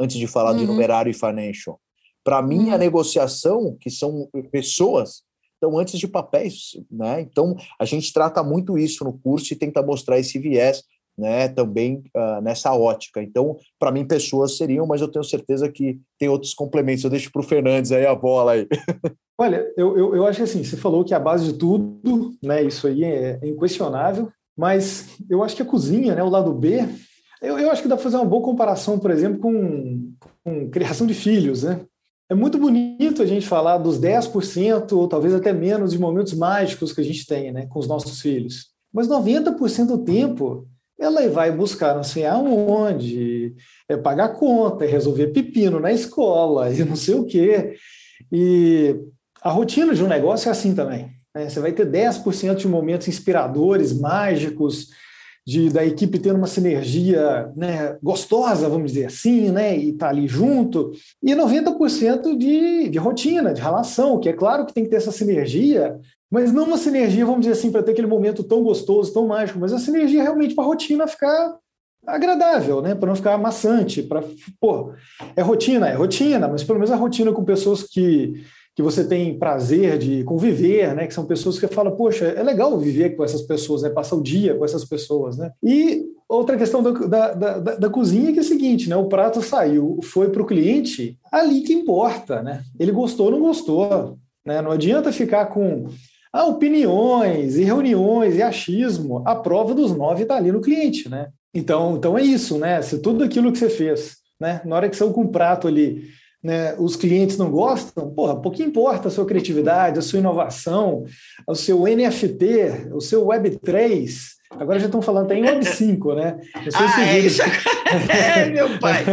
antes de falar uhum. de numerário e financial. Para mim, uhum. a negociação, que são pessoas, estão antes de papéis, né? Então, a gente trata muito isso no curso e tenta mostrar esse viés né, também uh, nessa ótica. Então, para mim, pessoas seriam, mas eu tenho certeza que tem outros complementos. Eu deixo para o Fernandes aí a bola aí. Olha, eu, eu, eu, acho que assim, você falou que a base de tudo, né, isso aí é, é inquestionável, mas eu acho que a cozinha, né, o lado B, eu, eu acho que dá para fazer uma boa comparação, por exemplo, com, com criação de filhos, né? É muito bonito a gente falar dos 10% ou talvez até menos de momentos mágicos que a gente tem né, com os nossos filhos. Mas 90% do tempo ela vai buscar não sei aonde, é pagar conta, é resolver pepino na escola e não sei o quê. E a rotina de um negócio é assim também. Né? Você vai ter 10% de momentos inspiradores, mágicos, de, da equipe tendo uma sinergia né, gostosa, vamos dizer assim, né, e tá ali junto, e 90% de, de rotina, de relação, que é claro que tem que ter essa sinergia, mas não uma sinergia, vamos dizer assim, para ter aquele momento tão gostoso, tão mágico, mas a sinergia realmente para a rotina ficar agradável, né? Para não ficar maçante, para pô, é rotina, é rotina, mas pelo menos a rotina com pessoas que que você tem prazer de conviver, né? Que são pessoas que falam, poxa, é legal viver com essas pessoas, né? Passar o dia com essas pessoas, né? E outra questão da, da, da, da cozinha que é a seguinte, né? O prato saiu, foi para o cliente, ali que importa, né? Ele gostou ou não gostou, né? Não adianta ficar com ah, opiniões e reuniões e achismo, a prova dos nove está ali no cliente, né? Então, então é isso, né? Se tudo aquilo que você fez, né? Na hora que você com um prato ali, né, os clientes não gostam, porra, pouco importa a sua criatividade, a sua inovação, o seu NFT, o seu Web3, Agora já estão falando até em Web 5, né? ah, é, isso... é, meu pai.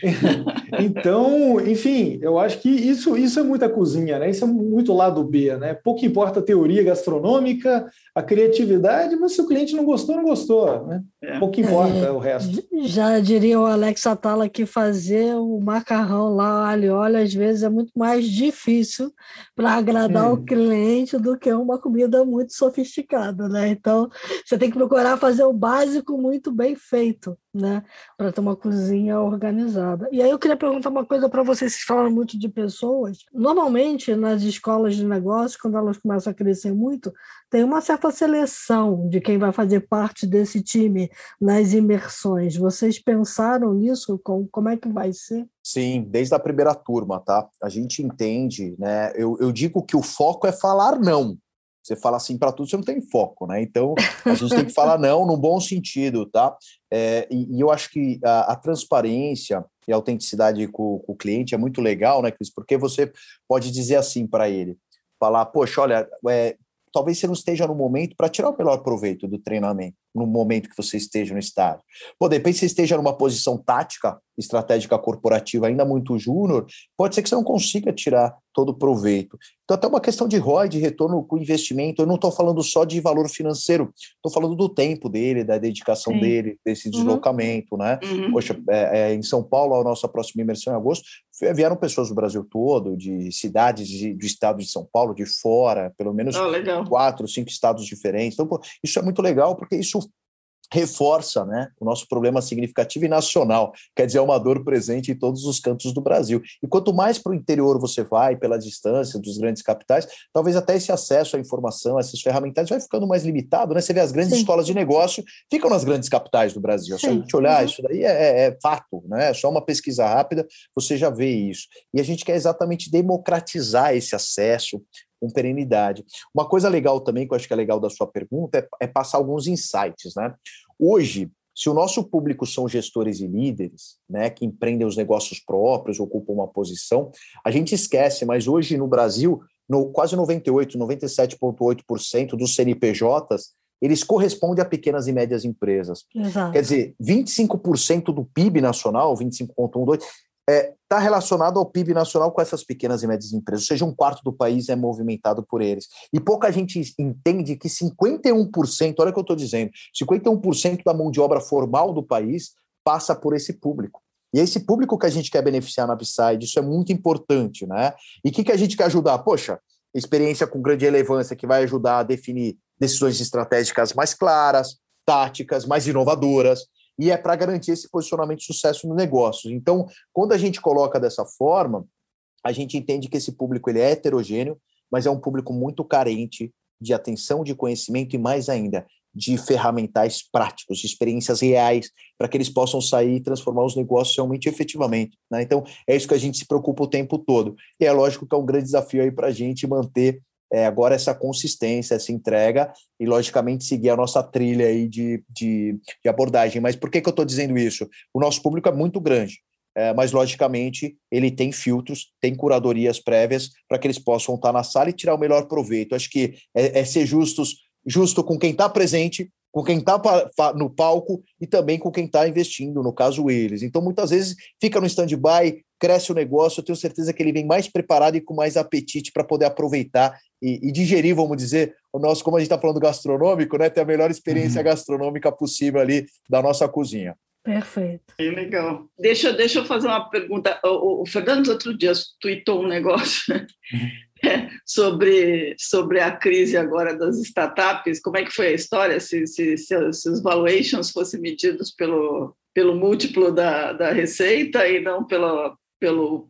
então, enfim, eu acho que isso, isso é muita cozinha, né? Isso é muito lado B, né? Pouco importa a teoria gastronômica, a criatividade, mas se o cliente não gostou, não gostou, né? É. Pouco importa é, o resto. Já diria o Alex Atala que fazer o macarrão lá, alho óleo, às vezes é muito mais difícil para agradar hum. o cliente do que uma comida muito sofisticada, né? Então, você tem que procurar fazer o básico muito bem feito, né? Para ter uma cozinha organizada. E aí eu queria perguntar uma coisa para vocês, vocês falaram muito de pessoas. Normalmente, nas escolas de negócios, quando elas começam a crescer muito, tem uma certa seleção de quem vai fazer parte desse time nas imersões. Vocês pensaram nisso? Como é que vai ser? Sim, desde a primeira turma, tá? A gente entende, né? Eu, eu digo que o foco é falar não. Você fala assim para tudo, você não tem foco, né? Então a gente tem que falar não no bom sentido, tá? É, e, e, eu acho que a, a, transparência e a autenticidade com, com, o cliente é muito legal, né, Cris? Porque você pode dizer assim para ele, falar, poxa, olha, é, talvez você não esteja no momento para tirar o melhor proveito do treinamento no momento que você esteja no estádio. Pô, de repente você esteja numa posição tática, estratégica corporativa ainda muito júnior, pode ser que você não consiga tirar todo o proveito. Então, até uma questão de ROI, de retorno com investimento, eu não estou falando só de valor financeiro, estou falando do tempo dele, da dedicação Sim. dele, desse uhum. deslocamento, né? Uhum. Poxa, é, é, em São Paulo, a nossa próxima imersão em agosto, vieram pessoas do Brasil todo, de cidades de, do estado de São Paulo, de fora, pelo menos oh, quatro, cinco estados diferentes. Então, pô, isso é muito legal, porque isso reforça né, o nosso problema significativo e nacional, quer dizer, é uma dor presente em todos os cantos do Brasil. E quanto mais para o interior você vai, pela distância dos grandes capitais, talvez até esse acesso à informação, essas ferramentas, vai ficando mais limitado. Né? Você vê as grandes Sim. escolas de negócio ficam nas grandes capitais do Brasil. Se a gente olhar, uhum. isso daí é, é, é fato, né? é só uma pesquisa rápida, você já vê isso. E a gente quer exatamente democratizar esse acesso, com perenidade. Uma coisa legal também, que eu acho que é legal da sua pergunta, é, é passar alguns insights. Né? Hoje, se o nosso público são gestores e líderes, né, que empreendem os negócios próprios, ocupam uma posição, a gente esquece, mas hoje no Brasil, no, quase 98, 97,8% dos CNPJs, eles correspondem a pequenas e médias empresas. Exato. Quer dizer, 25% do PIB nacional, 25,12, está é, relacionado ao PIB nacional com essas pequenas e médias empresas, ou seja, um quarto do país é movimentado por eles. E pouca gente entende que 51%, olha o que eu estou dizendo, 51% da mão de obra formal do país passa por esse público. E é esse público que a gente quer beneficiar na Upside, isso é muito importante, né? E o que, que a gente quer ajudar? Poxa, experiência com grande relevância que vai ajudar a definir decisões estratégicas mais claras, táticas, mais inovadoras, e é para garantir esse posicionamento de sucesso no negócio. Então, quando a gente coloca dessa forma, a gente entende que esse público ele é heterogêneo, mas é um público muito carente de atenção, de conhecimento e mais ainda de ferramentais práticos, de experiências reais, para que eles possam sair e transformar os negócios realmente efetivamente. Né? Então, é isso que a gente se preocupa o tempo todo. E é lógico que é um grande desafio aí para a gente manter é, agora essa consistência, essa entrega e, logicamente, seguir a nossa trilha aí de, de, de abordagem. Mas por que, que eu estou dizendo isso? O nosso público é muito grande. É, mas logicamente ele tem filtros, tem curadorias prévias para que eles possam estar na sala e tirar o melhor proveito. Acho que é, é ser justos, justo com quem está presente, com quem está no palco e também com quem está investindo, no caso eles. Então, muitas vezes fica no stand-by, cresce o negócio, eu tenho certeza que ele vem mais preparado e com mais apetite para poder aproveitar e, e, digerir, vamos dizer, o nosso, como a gente está falando gastronômico, né, ter a melhor experiência uhum. gastronômica possível ali da nossa cozinha. Perfeito. É legal. Deixa, deixa eu fazer uma pergunta. O, o Fernando outro dia tweetou um negócio uhum. sobre, sobre a crise agora das startups. Como é que foi a história? Se, se, se, se os valuations fossem medidos pelo, pelo múltiplo da, da receita e não pelo, pelo,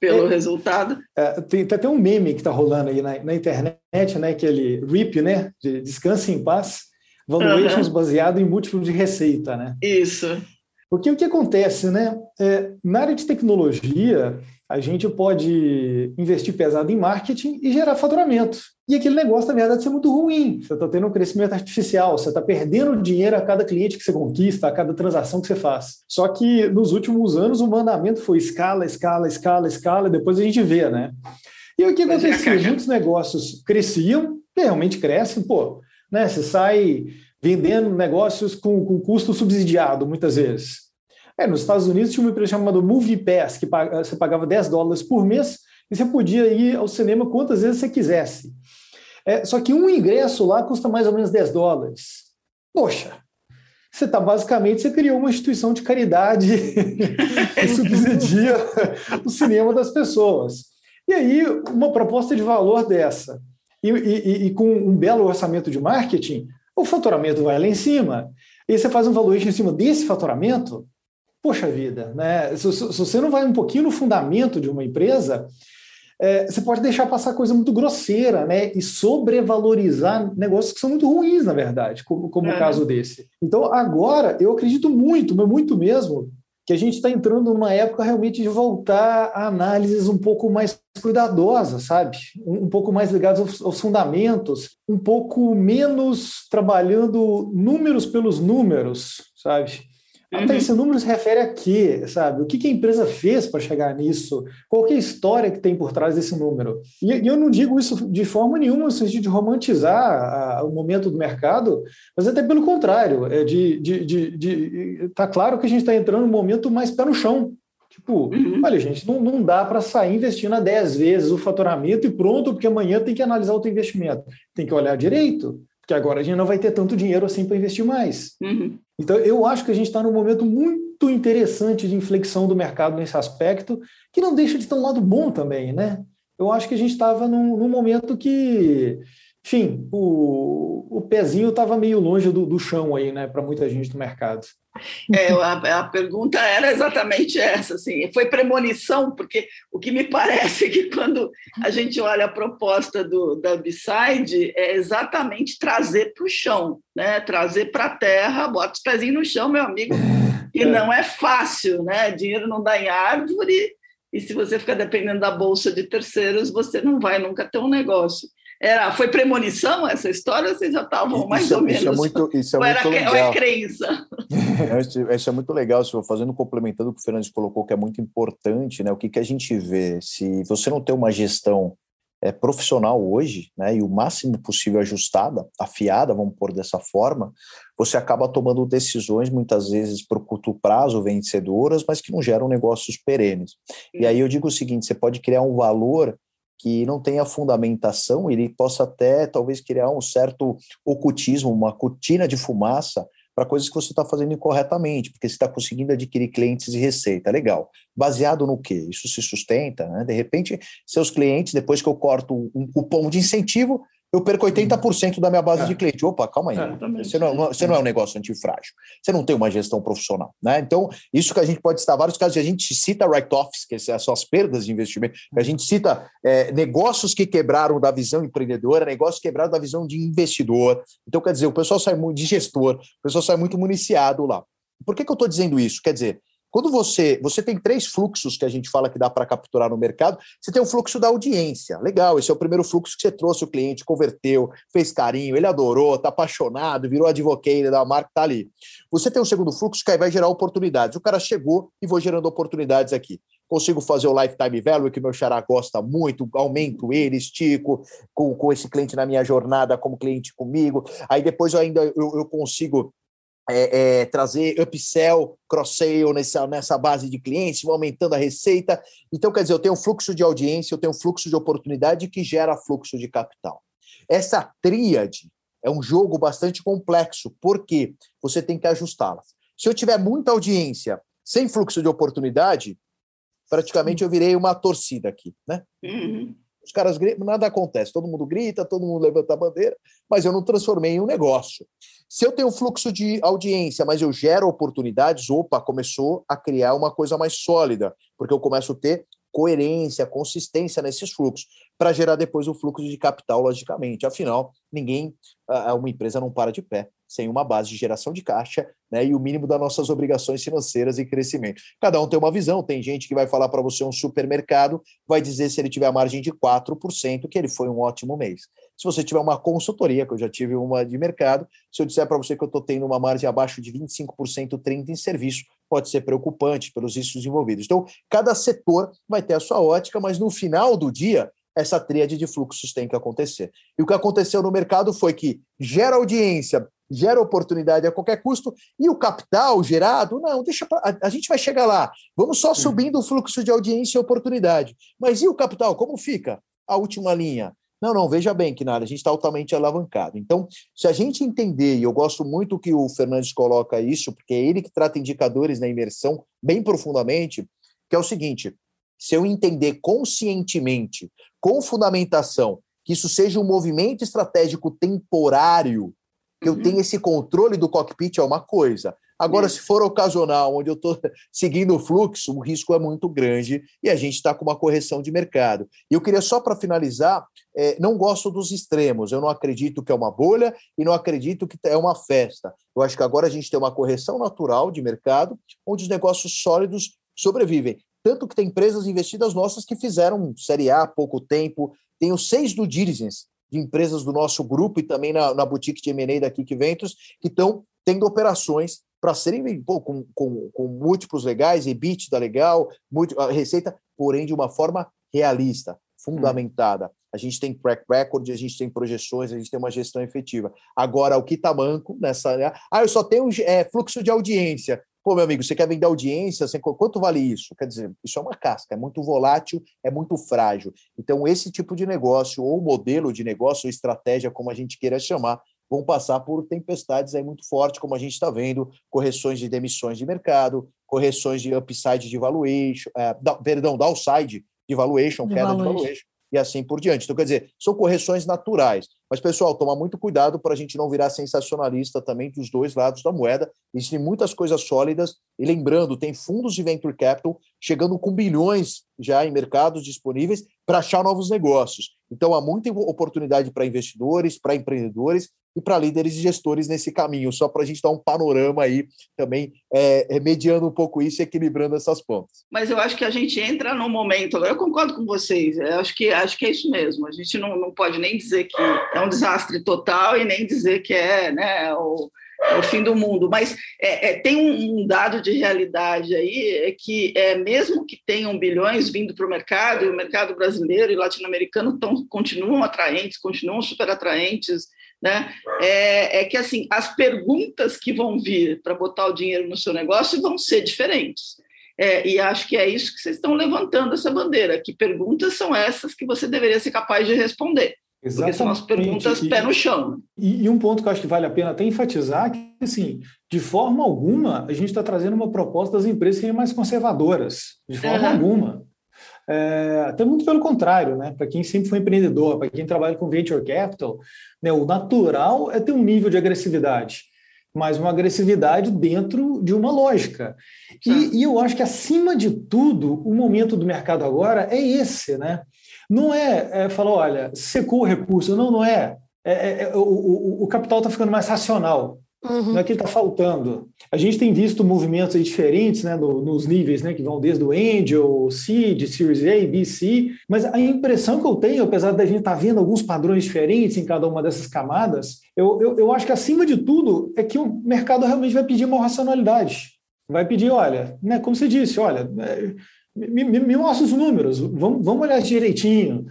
pelo é, resultado. É, tem, tem até um meme que está rolando aí na, na, internet, né? Aquele RIP, né? De descanse em paz, valuations uhum. baseado em múltiplo de receita, né? Isso. Porque o que acontece, né? É, na área de tecnologia, a gente pode investir pesado em marketing e gerar faturamento. E aquele negócio, na verdade, ser muito ruim. Você está tendo um crescimento artificial, você está perdendo dinheiro a cada cliente que você conquista, a cada transação que você faz. Só que nos últimos anos o mandamento foi escala, escala, escala, escala, e depois a gente vê, né? E o que é acontecia? Muitos negócios cresciam, realmente crescem, pô, né? Você sai vendendo negócios com, com custo subsidiado, muitas vezes. É, nos Estados Unidos tinha uma empresa chamada MoviePass, que você pagava 10 dólares por mês e você podia ir ao cinema quantas vezes você quisesse. É, só que um ingresso lá custa mais ou menos 10 dólares. Poxa, você está basicamente, você criou uma instituição de caridade que subsidia o cinema das pessoas. E aí, uma proposta de valor dessa, e, e, e com um belo orçamento de marketing, o faturamento vai lá em cima, e você faz um valuation em cima desse faturamento, poxa vida, né? Se, se, se você não vai um pouquinho no fundamento de uma empresa, é, você pode deixar passar coisa muito grosseira, né? E sobrevalorizar negócios que são muito ruins, na verdade, como, como é. o caso desse. Então, agora, eu acredito muito, mas muito mesmo, que a gente está entrando numa época realmente de voltar a análises um pouco mais cuidadosas, sabe? Um, um pouco mais ligadas aos, aos, fundamentos, um pouco menos trabalhando números pelos números, sabe? Até uhum. esse número se refere a quê, sabe? O que, que a empresa fez para chegar nisso? Qual é a história que tem por trás desse número? E, e eu não digo isso de forma nenhuma no sentido de romantizar a, o momento do mercado, mas até pelo contrário, é de, de, de, de tá claro que a gente está entrando num momento mais pé no chão. Tipo, uhum. olha, gente, não, não dá para sair investindo a 10 vezes o faturamento e pronto, porque amanhã tem que analisar o teu investimento. Tem que olhar direito, porque agora a gente não vai ter tanto dinheiro assim para investir mais. Uhum. Então, eu acho que a gente está num momento muito interessante de inflexão do mercado nesse aspecto, que não deixa de ter um lado bom também, né? Eu acho que a gente estava num, num, momento que, enfim, o, o pezinho estava meio longe do, do chão aí, né, para muita gente do mercado. É, a, a, pergunta era exatamente essa, assim, foi premonição, porque o que me parece é que quando a gente olha a proposta do, da B-Side é exatamente trazer para o chão, né? trazer para a terra, bota os pezinhos no chão, meu amigo, e não é fácil, né? dinheiro não dá em árvore, e se você ficar dependendo da bolsa de terceiros, você não vai nunca ter um negócio. Era, foi premonição essa história? Vocês já estavam mais isso, ou menos? Isso é muito, isso é ou, muito era, legal. ou é crença? Isso é muito legal, se fazendo complementando o que o Fernandes colocou, que é muito importante, né? O que, que a gente vê? Se você não tem uma gestão é, profissional hoje, né, e o máximo possível ajustada, afiada, vamos pôr dessa forma, você acaba tomando decisões muitas vezes por curto prazo vencedoras, mas que não geram negócios perenes. E aí eu digo o seguinte: você pode criar um valor que não tenha fundamentação, ele possa até talvez criar um certo ocultismo, uma cortina de fumaça para coisas que você está fazendo incorretamente, porque você está conseguindo adquirir clientes e receita. Legal. Baseado no quê? Isso se sustenta, né? De repente, seus clientes, depois que eu corto um cupom de incentivo, eu perco 80% da minha base é. de cliente. Opa, calma aí. É, você, não, é, você não é um negócio antifrágil. Você não tem uma gestão profissional. Né? Então, isso que a gente pode citar vários casos, a gente cita write-offs, que são as perdas de investimento, a gente cita é, negócios que quebraram da visão empreendedora, negócios quebrados da visão de investidor. Então, quer dizer, o pessoal sai muito de gestor, o pessoal sai muito municiado lá. Por que, que eu estou dizendo isso? Quer dizer, quando você, você tem três fluxos que a gente fala que dá para capturar no mercado, você tem o fluxo da audiência. Legal, esse é o primeiro fluxo que você trouxe o cliente, converteu, fez carinho, ele adorou, está apaixonado, virou advocate da marca, está ali. Você tem o segundo fluxo que aí vai gerar oportunidades. O cara chegou e vou gerando oportunidades aqui. Consigo fazer o lifetime value, que meu xará gosta muito, aumento ele, estico com, com esse cliente na minha jornada como cliente comigo. Aí depois eu ainda eu, eu consigo é, é, trazer upsell, cross-sale nessa, nessa base de clientes, aumentando a receita. Então, quer dizer, eu tenho um fluxo de audiência, eu tenho um fluxo de oportunidade que gera fluxo de capital. Essa tríade é um jogo bastante complexo, porque você tem que ajustá-la. Se eu tiver muita audiência sem fluxo de oportunidade, praticamente eu virei uma torcida aqui, né? Uhum. Os caras gritam, nada acontece, todo mundo grita, todo mundo levanta a bandeira, mas eu não transformei em um negócio. Se eu tenho fluxo de audiência, mas eu gero oportunidades, opa, começou a criar uma coisa mais sólida, porque eu começo a ter coerência, consistência nesses fluxos, para gerar depois o fluxo de capital, logicamente. Afinal, ninguém, uma empresa não para de pé sem uma base de geração de caixa né, e o mínimo das nossas obrigações financeiras e crescimento. Cada um tem uma visão, tem gente que vai falar para você um supermercado, vai dizer se ele tiver a margem de 4% que ele foi um ótimo mês. Se você tiver uma consultoria, que eu já tive uma de mercado, se eu disser para você que eu estou tendo uma margem abaixo de 25%, 30% em serviço, pode ser preocupante pelos riscos envolvidos. Então, cada setor vai ter a sua ótica, mas no final do dia, essa tríade de fluxos tem que acontecer. E o que aconteceu no mercado foi que gera audiência, gera oportunidade a qualquer custo, e o capital gerado, não, deixa pra, a, a, gente vai chegar lá. Vamos só subindo o fluxo de audiência e oportunidade. Mas e o capital, como fica? A última linha. Não, não, veja bem que nada, a gente está altamente alavancado. Então, se a gente entender, e eu gosto muito que o Fernandes coloca isso, porque é ele que trata indicadores na imersão bem profundamente, que é o seguinte: se eu entender conscientemente, com fundamentação, que isso seja um movimento estratégico temporário que eu uhum. tenho esse controle do cockpit é uma coisa. Agora, se for ocasional, onde eu estou seguindo o fluxo, o risco é muito grande e a gente está com uma correção de mercado. E eu queria só para finalizar, é, não gosto dos extremos. Eu não acredito que é uma bolha e não acredito que é uma festa. Eu acho que agora a gente tem uma correção natural de mercado, onde os negócios sólidos sobrevivem. Tanto que tem empresas investidas nossas que fizeram Série A há pouco tempo. Tenho seis do diligence de empresas do nosso grupo e também na, na boutique de M&A da Kik Ventos que estão tendo operações para serem pô, com, com, com, múltiplos legais, EBITDA legal, a receita, porém de uma forma realista, fundamentada. Hum. A gente tem track record, a gente tem projeções, a gente tem uma gestão efetiva. Agora, o que está manco nessa. Né? Ah, eu só tenho é, fluxo de audiência. Pô, meu amigo, você quer vender audiência? Você, quanto vale isso? Quer dizer, isso é uma casca, é muito volátil, é muito frágil. Então, esse tipo de negócio, ou modelo de negócio, ou estratégia, como a gente queira chamar, vão passar por tempestades aí muito fortes, como a gente está vendo, correções de demissões de mercado, correções de upside de valuation, é, da, perdão, downside de valuation, de queda valuation. de valuation, e assim por diante. Então, quer dizer, são correções naturais. Mas, pessoal, tomar muito cuidado para a gente não virar sensacionalista também dos dois lados da moeda. Existem muitas coisas sólidas. E lembrando, tem fundos de venture capital chegando com bilhões já em mercados disponíveis para achar novos negócios. Então, há muita oportunidade para investidores, para empreendedores e para líderes e gestores nesse caminho, só para a gente dar um panorama aí também, é, é, mediando um pouco isso e equilibrando essas pontas. Mas eu acho que a gente entra num momento, eu concordo com vocês, acho que, acho que é isso mesmo, a gente não, não pode nem dizer que é um desastre total e nem dizer que é né, o, o fim do mundo, mas é, é, tem um, um, dado de realidade aí, é que é, mesmo que tenham bilhões vindo para o mercado, e o mercado brasileiro e latino-americano continuam atraentes, continuam super atraentes, né? É, é, que assim as perguntas que vão vir para botar o dinheiro no seu negócio vão ser diferentes. É, e acho que é isso que vocês estão levantando essa bandeira. Que perguntas são essas que você deveria ser capaz de responder? Exatamente. Porque são as perguntas e, pé no chão. E, e, um ponto que eu acho que vale a pena até enfatizar que, assim, de forma alguma, a gente está trazendo uma proposta das empresas serem mais conservadoras. De forma uhum. alguma. É, até muito pelo contrário, né? Para quem sempre foi empreendedor, para quem trabalha com venture capital, né, o natural é ter um nível de agressividade, mas uma agressividade dentro de uma lógica. E, e, eu acho que, acima de tudo, o momento do mercado agora é esse, né? Não é, é falar, olha, secou o recurso. Não, não é. é, é, é o, o, o capital está ficando mais racional. Uhum. Não é que está faltando. A gente tem visto movimentos diferentes né, no, nos níveis, né, que vão desde o Angel, Seed, Series A, B, C, mas a impressão que eu tenho, apesar da gente estar tá vendo alguns padrões diferentes em cada uma dessas camadas, eu, eu, eu acho que acima de tudo é que o mercado realmente vai pedir uma racionalidade. Vai pedir, olha, né, como você disse, olha, é, me, me, me mostra os números, vamos, vamos olhar direitinho.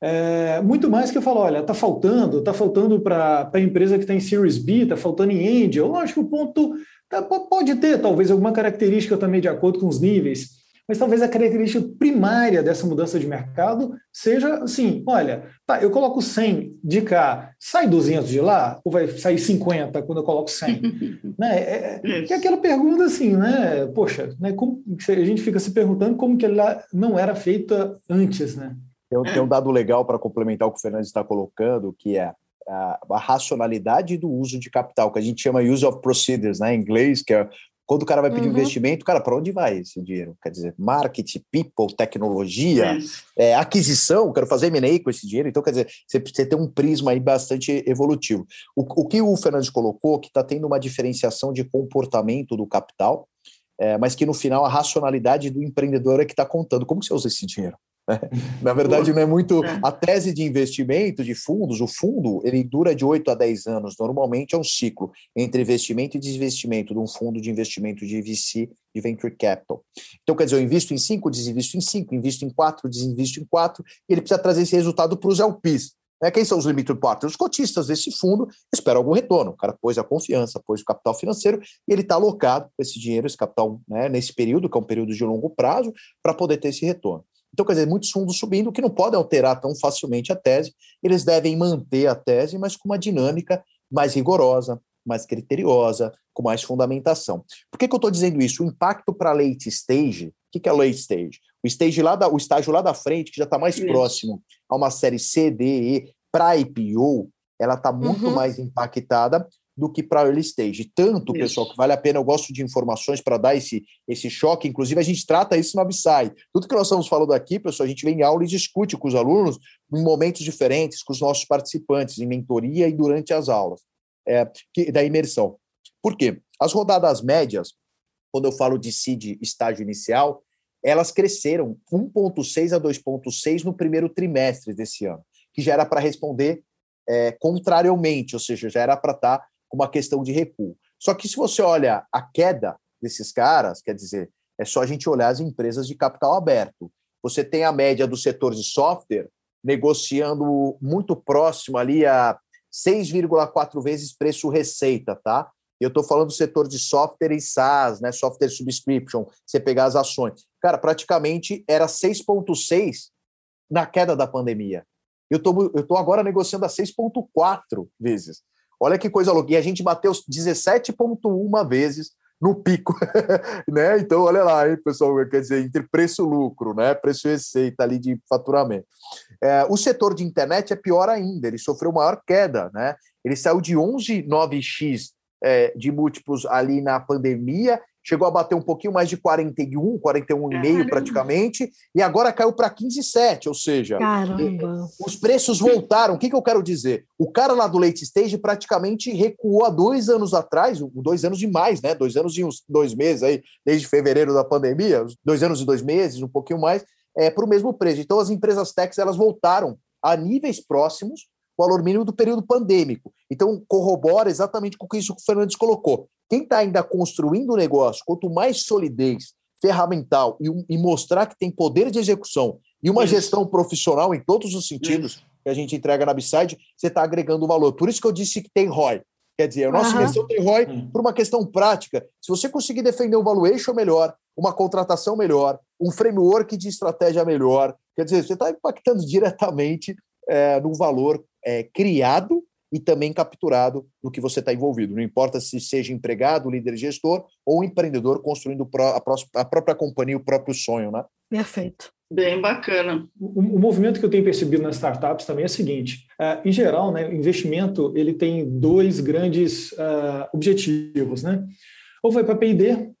É, muito mais que eu falo, olha, está faltando, está faltando para a empresa que está em Series B, está faltando em Angel. Eu acho que o ponto tá, pode ter, talvez, alguma característica também de acordo com os níveis, mas talvez a característica primária dessa mudança de mercado seja assim: olha, tá, eu coloco 100 de cá, sai 200 de lá, ou vai sair 50 quando eu coloco 100? né? É, é, é aquela pergunta assim, né? Poxa, né, como, a gente fica se perguntando como que ela não era feita antes, né? Tem, tem um dado legal para complementar o que o Fernandes está colocando, que é a, a, racionalidade do uso de capital, que a gente chama use of procedures, né, em inglês, que é quando o cara vai pedir uhum. investimento, cara, para onde vai esse dinheiro? Quer dizer, marketing, people, tecnologia, é, aquisição, quero fazer M&A com esse dinheiro. Então, quer dizer, você, você tem um prisma aí bastante evolutivo. O, o que o Fernandes colocou, que está tendo uma diferenciação de comportamento do capital, é, mas que no final a racionalidade do empreendedor é que está contando. Como que você usa esse dinheiro? Na verdade, não é muito. A tese de investimento de fundos, o fundo, ele dura de 8 a 10 anos. Normalmente é um ciclo entre investimento e desinvestimento de um fundo de investimento de VC, de venture capital. Então, quer dizer, eu invisto em 5, desinvisto em 5, invisto em 4, desinvisto em 4, e ele precisa trazer esse resultado para os LPs. Né? Quem são os limited partners? Os cotistas desse fundo esperam algum retorno. O cara pôs a confiança, pôs o capital financeiro e ele está alocado com esse dinheiro, esse capital, né, nesse período, que é um período de longo prazo, para poder ter esse retorno. Então, quer dizer, muitos fundos subindo que não podem alterar tão facilmente a tese, eles devem manter a tese, mas com uma dinâmica mais rigorosa, mais criteriosa, com mais fundamentação. Por que, que eu estou dizendo isso? O impacto para late stage, o que, que é late stage? O, stage lá da, o estágio lá da frente, que já está mais isso. próximo a uma série C, D, E, para IPO, ela está muito uhum. mais impactada do que para early stage. Tanto, isso. pessoal, que vale a pena, eu gosto de informações para dar esse, esse choque, inclusive a gente trata isso no Upside. Tudo que nós estamos falando aqui, pessoal, a gente vem em aula e discute com os alunos em momentos diferentes, com os nossos participantes, em mentoria e durante as aulas é, que, da imersão. Por quê? As rodadas médias, quando eu falo de seed estágio inicial, elas cresceram 1,6 a 2,6 no primeiro trimestre desse ano, que já era para responder é, contrariamente, ou seja, já era para estar tá com uma questão de recuo. Só que se você olha a queda desses caras, quer dizer, é só a gente olhar as empresas de capital aberto. Você tem a média do setor de software negociando muito próximo ali a 6,4 vezes preço-receita, tá? Eu estou falando do setor de software e SaaS, né? Software subscription, você pegar as ações. Cara, praticamente era 6,6 na queda da pandemia. Eu tô, estou agora negociando a 6,4 vezes. Olha que coisa louca. E a gente bateu 17,1 vezes no pico, né? Então, olha lá, hein, pessoal, quer dizer, entre preço e lucro, né? Preço e receita ali de faturamento. É, o setor de internet é pior ainda, ele sofreu maior queda, né? Ele saiu de 11,9x é, de múltiplos ali na pandemia chegou a bater um pouquinho mais de 41, 41,5 praticamente, e agora caiu para 15,7, ou seja, Caramba. os preços voltaram. O que, que eu quero dizer? O cara lá do late stage praticamente recuou há dois anos atrás, dois anos e mais, né? Dois anos e uns dois meses aí, desde fevereiro da pandemia, dois anos e dois meses, um pouquinho mais, é, para o mesmo preço. Então as empresas techs elas voltaram a níveis próximos valor mínimo do período pandêmico. Então, corrobora exatamente com isso que o Fernandes colocou. Quem está ainda construindo o negócio, quanto mais solidez ferramental e, e, mostrar que tem poder de execução e uma isso. gestão profissional em todos os sentidos isso. que a gente entrega na Upside, você está agregando valor. Por isso que eu disse que tem ROI. Quer dizer, a nossa uhum. gestão tem ROI hum. por uma questão prática. Se você conseguir defender um valuation melhor, uma contratação melhor, um framework de estratégia melhor, quer dizer, você está impactando diretamente é, no valor é, criado e também capturado no que você está envolvido. Não importa se seja empregado, líder gestor ou empreendedor construindo a, própria companhia, o próprio sonho, né? Perfeito. Bem bacana. O, o, movimento que eu tenho percebido nas startups também é o seguinte: uh, em geral, né, o investimento ele tem dois grandes uh, objetivos, né? Ou vai para P&D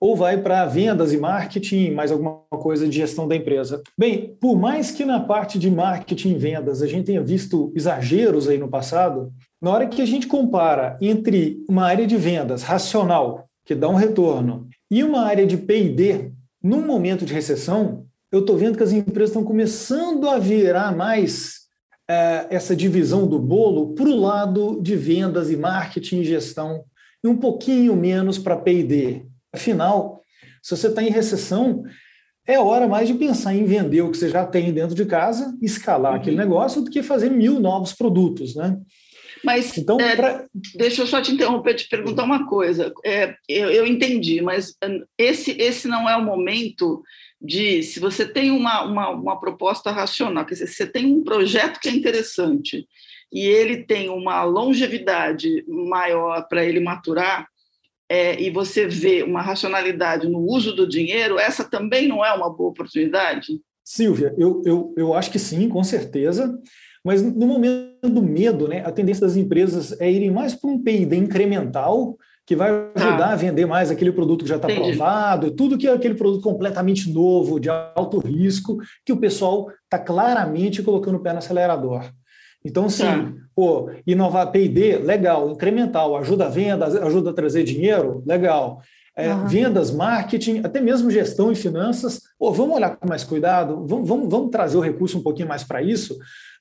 ou vai para vendas e marketing, mais alguma coisa de gestão da empresa. Bem, por mais que na parte de marketing e vendas a gente tenha visto exageros aí no passado, na hora que a gente compara entre uma área de vendas racional, que dá um retorno, e uma área de P&D, num momento de recessão, eu estou vendo que as empresas estão começando a virar mais é, essa divisão do bolo para o lado de vendas e marketing e gestão, e um pouquinho menos para P&D. Afinal, se você está em recessão, é hora mais de pensar em vender o que você já tem dentro de casa, escalar uhum. aquele negócio, do que fazer mil novos produtos, né? Mas então, é, pra... deixa eu só te interromper, te perguntar uma coisa. É, eu, eu, entendi, mas hum, esse, esse não é o momento de se você tem uma, uma, uma proposta racional, quer dizer, se você tem um projeto que é interessante e ele tem uma longevidade maior para ele maturar, é, e você vê uma racionalidade no uso do dinheiro, essa também não é uma boa oportunidade? Silvia, eu, eu, eu acho que sim, com certeza. Mas no momento do medo, né, a tendência das empresas é irem mais para um PID incremental, que vai ajudar ah. a vender mais aquele produto que já está aprovado, tudo que é aquele produto completamente novo, de alto risco, que o pessoal está claramente colocando o pé no acelerador. Então, sim, tá. pô, inovar P&D, legal, incremental, ajuda a venda, ajuda a trazer dinheiro, legal. É, uhum. Vendas, marketing, até mesmo gestão e finanças, pô, vamos olhar com mais cuidado, vamos, vamos, vamos trazer o recurso um pouquinho mais para isso,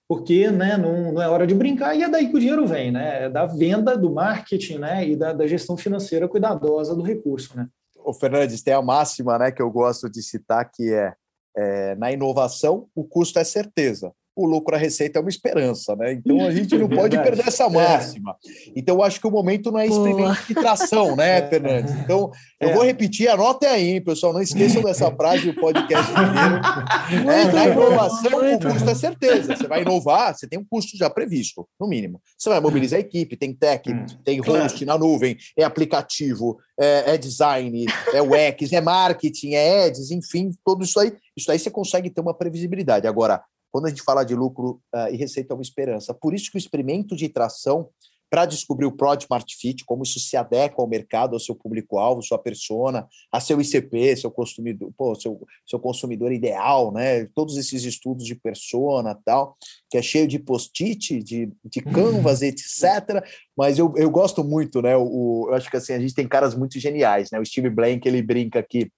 porque né, não, não, é hora de brincar e é daí que o dinheiro vem, né? É da venda, do marketing né, e da, da gestão financeira cuidadosa do recurso. Né? O Fernandes tem a máxima né, que eu gosto de citar, que é, é na inovação o custo é certeza o lucro, a receita é uma esperança, né? Então a gente não pode perder essa é. máxima. Então eu acho que o momento não é experimento de tração, né, é. Fernandes? Então eu é. vou repetir, anotem aí, pessoal, não esqueçam dessa frase do podcast inteiro. É, na inovação, o custo é certeza. Você vai inovar, você tem um custo já previsto, no mínimo. Você vai mobilizar a equipe, tem tech, hum, tem host na nuvem, é aplicativo, é, é design, é UX, é marketing, é ads, enfim, tudo isso aí. Isso aí você consegue ter uma previsibilidade. Agora, quando a gente fala de lucro uh, e receita, é uma esperança. Por isso que o experimento de tração para descobrir o Product Smart Fit, como isso se adequa ao mercado, ao seu público-alvo, sua persona, a seu ICP, seu consumidor, pô, seu, seu consumidor ideal, né? Todos esses estudos de persona tal, que é cheio de post-it, de, de canvas, etc. Mas eu, eu gosto muito, né? O, eu acho que assim, a gente tem caras muito geniais, né? O Steve Blank, ele brinca aqui,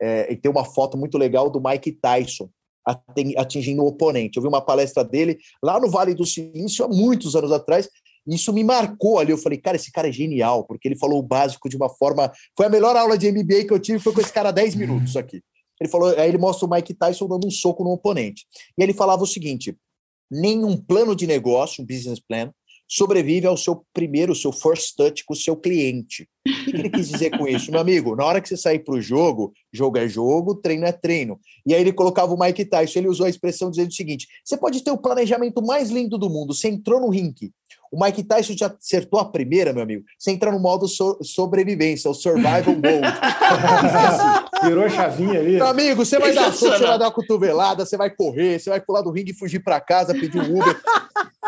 é, e tem uma foto muito legal do Mike Tyson, atingindo o oponente. Eu vi uma palestra dele lá no Vale do Silício há muitos anos atrás. E isso me marcou ali. Eu falei, cara, esse cara é genial, porque ele falou o básico de uma forma. Foi a melhor aula de MBA que eu tive, foi com esse cara 10 minutos aqui. Ele falou, aí ele mostra o Mike Tyson dando um soco no oponente. E ele falava o seguinte: nenhum plano de negócio, um business plan, sobrevive ao seu primeiro, seu first touch com o seu cliente. O que ele quis dizer com isso? Meu amigo, na hora que você sair para o jogo, jogo é jogo, treino é treino. E aí ele colocava o Mike Tyson, ele usou a expressão dizendo o seguinte: você pode ter o planejamento mais lindo do mundo, você entrou no rink, o Mike Tyson já acertou a primeira, meu amigo. Você entra no modo so sobrevivência, o survival mode. Virou a chavinha ali. Meu amigo, você vai dar soco, você vai dar uma cotovelada, você vai correr, você vai pular do ringue e fugir para casa, pedir um Uber.